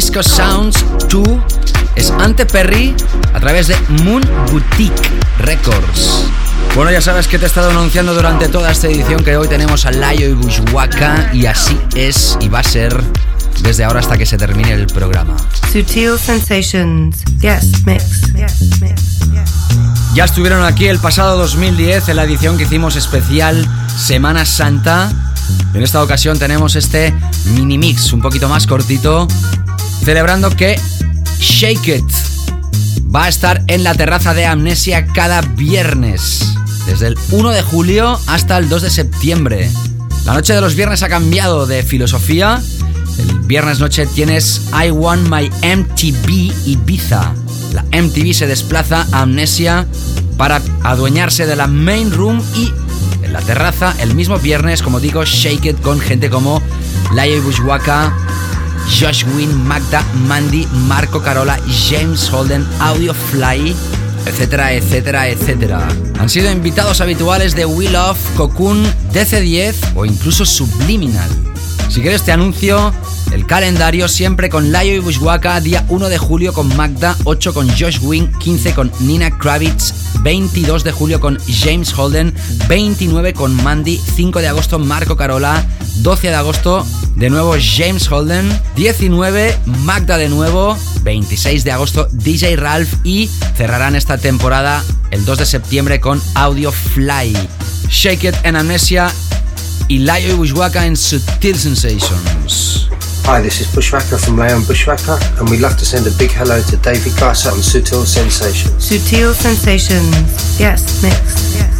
Disco Sounds 2 es Ante Perry a través de Moon Boutique Records. Bueno, ya sabes que te he estado anunciando durante toda esta edición que hoy tenemos a Layo y Bushwaka y así es y va a ser desde ahora hasta que se termine el programa. Sutil Sensations. Yes, mix. Yes, mix. Ya estuvieron aquí el pasado 2010 en la edición que hicimos especial Semana Santa. En esta ocasión tenemos este mini mix un poquito más cortito celebrando que Shake It va a estar en la terraza de Amnesia cada viernes, desde el 1 de julio hasta el 2 de septiembre. La noche de los viernes ha cambiado de filosofía. El viernes noche tienes I Want My MTV Ibiza. La MTV se desplaza a Amnesia para adueñarse de la main room y en la terraza el mismo viernes, como digo, Shake It con gente como Laia Bushwaka, Josh Wynn, Magda, Mandy, Marco Carola, James Holden, Audio Fly, etcétera, etcétera, etcétera. Han sido invitados habituales de We Love, Cocoon, DC10 o incluso Subliminal. Si quieres te anuncio el calendario siempre con Layo y Bushwaka, día 1 de julio con Magda, 8 con Josh Wing, 15 con Nina Kravitz, 22 de julio con James Holden, 29 con Mandy, 5 de agosto Marco Carola, 12 de agosto de nuevo James Holden, 19 Magda de nuevo, 26 de agosto DJ Ralph y cerrarán esta temporada el 2 de septiembre con Audio Fly. Shake It en Amnesia y Layo y Bushwaka en Sutil Sensations. Hi, this is Bushwhacker from Leon Bushwhacker, and we'd love to send a big hello to David Garza on Sutil Sensations. Sutil Sensations. Yes, mix. Yes.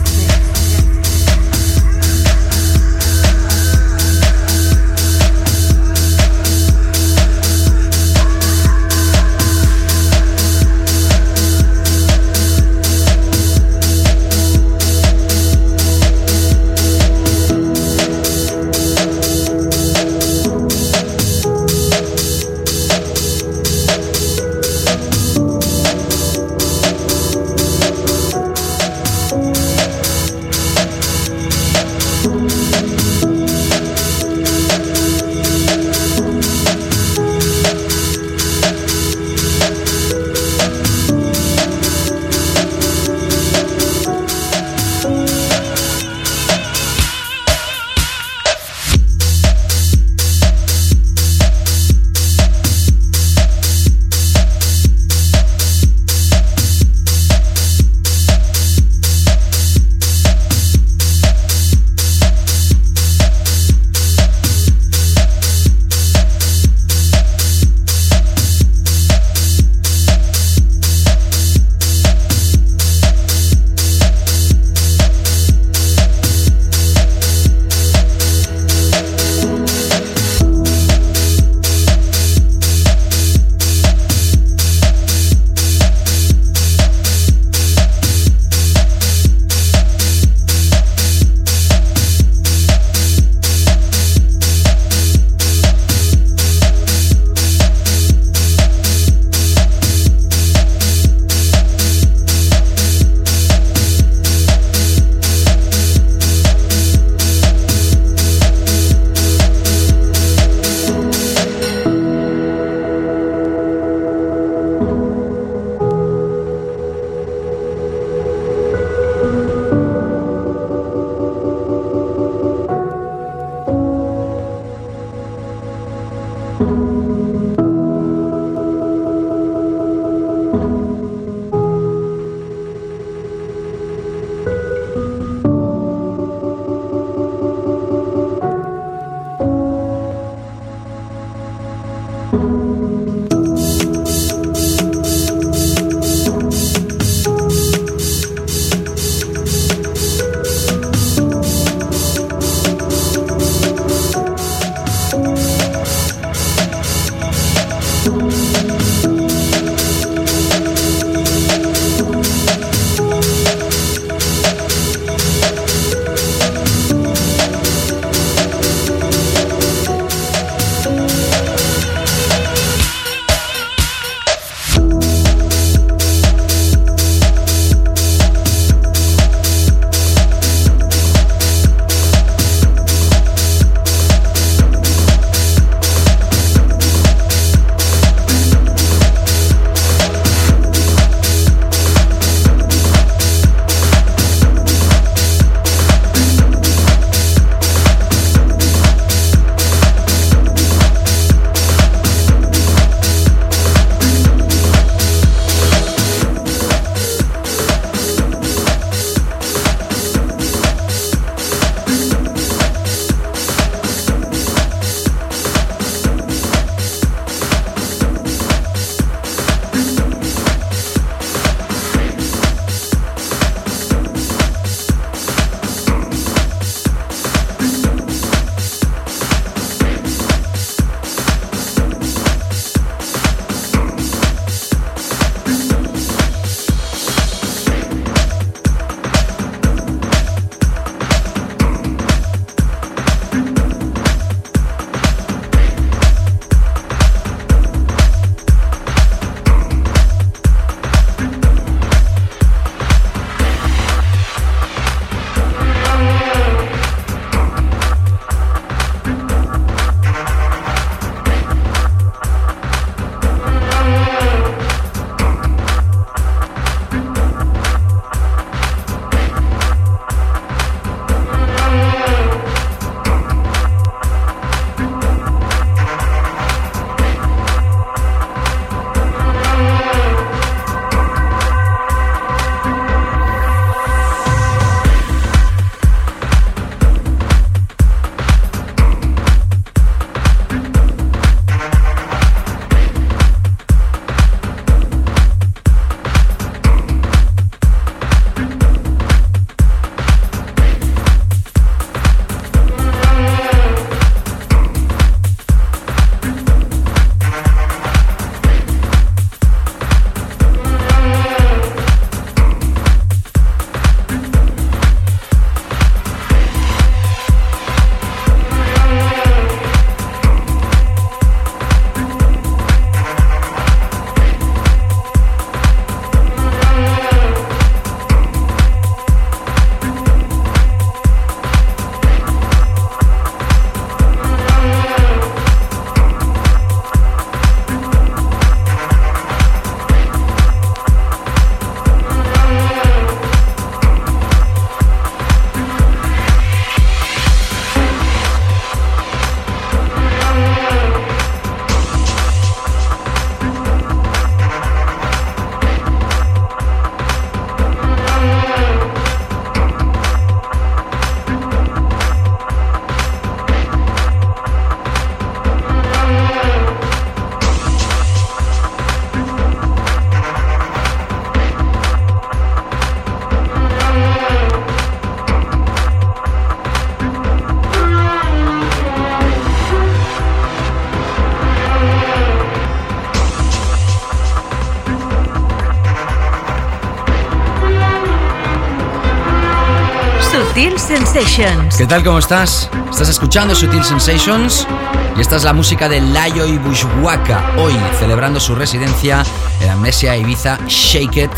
¿Qué tal? ¿Cómo estás? Estás escuchando Sutil Sensations y esta es la música de Layo y Bushwaka, hoy celebrando su residencia en Amnesia Ibiza Shake It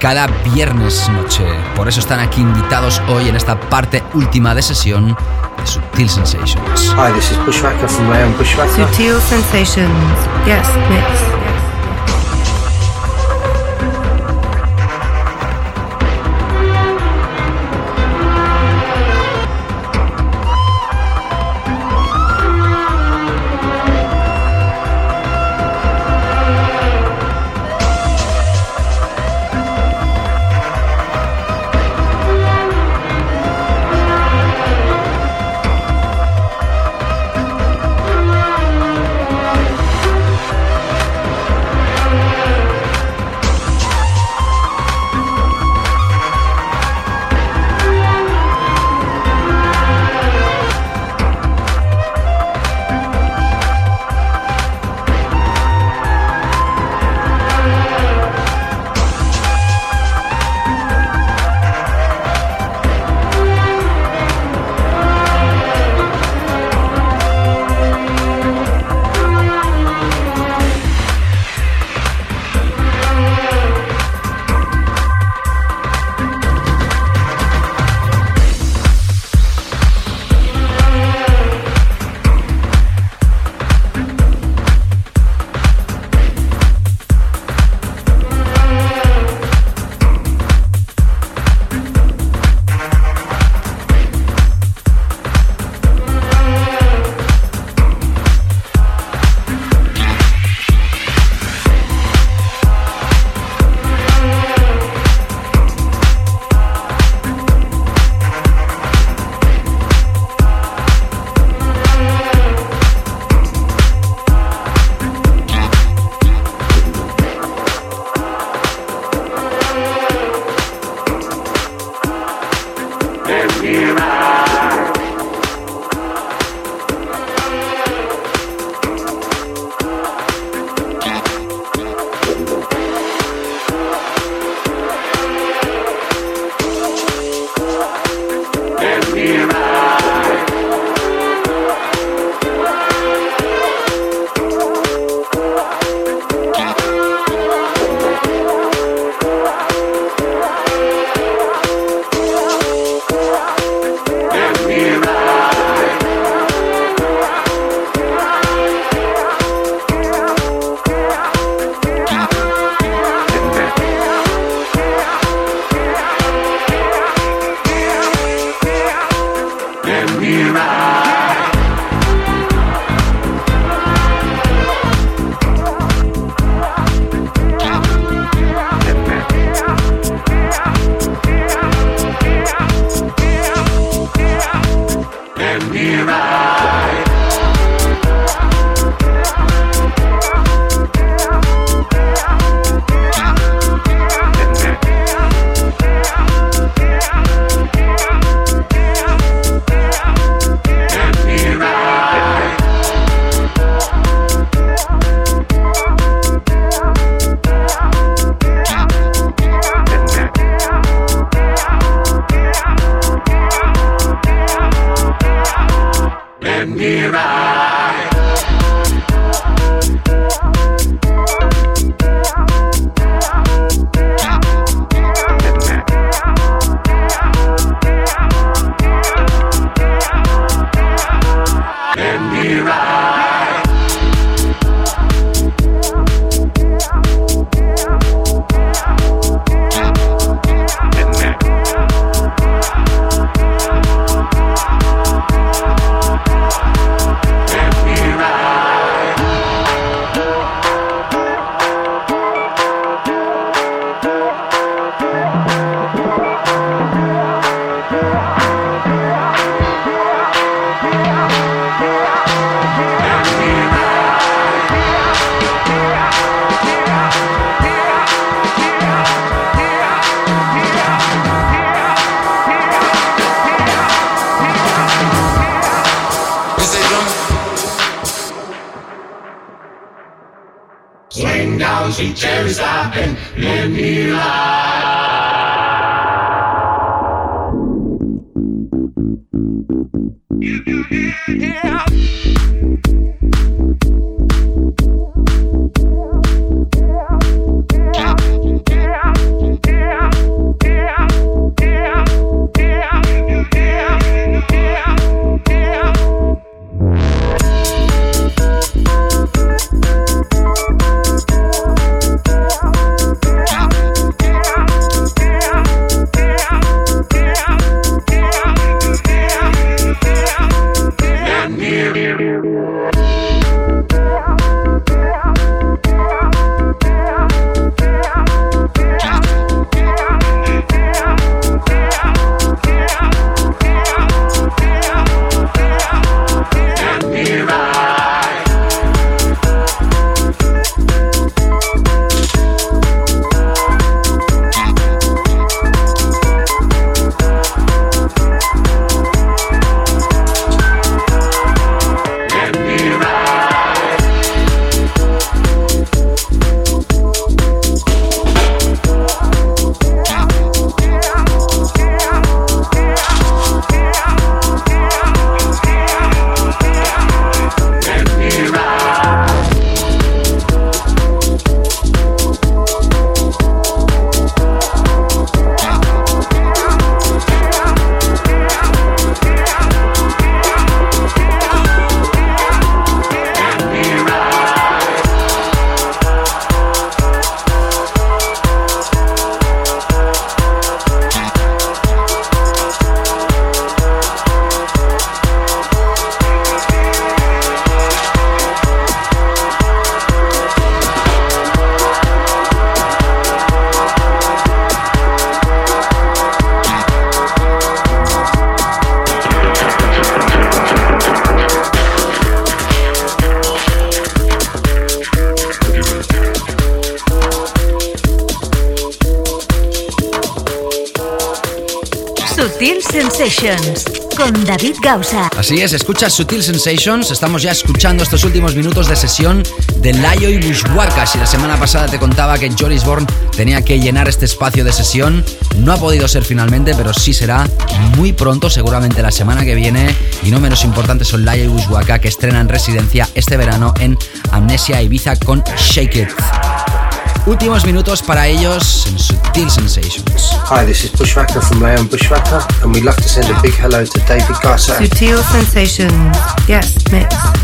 cada viernes noche. Por eso están aquí invitados hoy en esta parte última de sesión de Sutil Sensations. Hi, this is Bushwhacker from Leon Bushwhacker. Sutil Sensations. Yes, mix. Así es, escuchas Sutil Sensations. Estamos ya escuchando estos últimos minutos de sesión de Layo y Bushwalka. Si la semana pasada te contaba que Joris Bourne tenía que llenar este espacio de sesión, no ha podido ser finalmente, pero sí será muy pronto, seguramente la semana que viene. Y no menos importante son Layo y Bushwalka que estrenan residencia este verano en Amnesia Ibiza con Shake It. Últimos minutos para ellos en Sutil Sensations. Hi, this is Bushwhacker from Leon Bushwhacker, and we'd love to send a big hello to David Garza. Sutil Sensations. Yes, mix.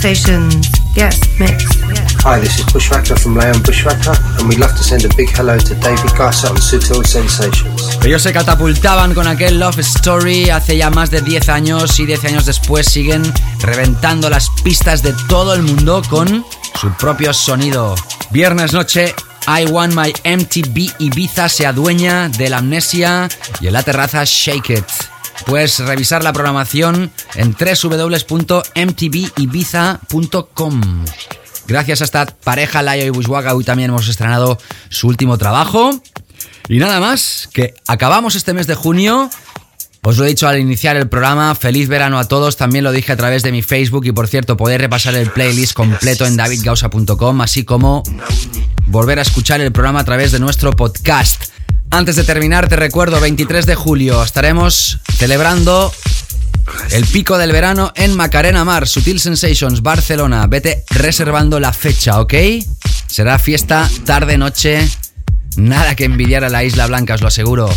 Sensations guest mix. Hi, this is Bushwhacker from Leon Bushwhacker, and we'd love to send a big hello to David Garza on Sutil Sensations. Ellos se catapultaban con aquel Love Story hace ya más de 10 años y 10 años después siguen reventando las pistas de todo el mundo con su propio sonido. Viernes noche, I Want My MTV Ibiza se adueña de la amnesia y en la terraza Shake It. Puedes revisar la programación en www.mtvibiza.com. Gracias a esta pareja, Layo y Bushwaga, hoy también hemos estrenado su último trabajo. Y nada más, que acabamos este mes de junio. Os lo he dicho al iniciar el programa, feliz verano a todos, también lo dije a través de mi Facebook y por cierto podéis repasar el playlist completo en davidgausa.com, así como volver a escuchar el programa a través de nuestro podcast. Antes de terminar, te recuerdo, 23 de julio estaremos celebrando el pico del verano en Macarena Mar, Sutil Sensations, Barcelona. Vete reservando la fecha, ¿ok? Será fiesta tarde-noche, nada que envidiar a la Isla Blanca, os lo aseguro.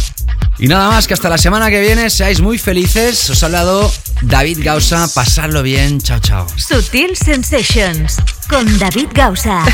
Y nada más, que hasta la semana que viene seáis muy felices. Os ha hablado David Gausa, pasarlo bien, chao, chao. Sutil Sensations con David Gausa.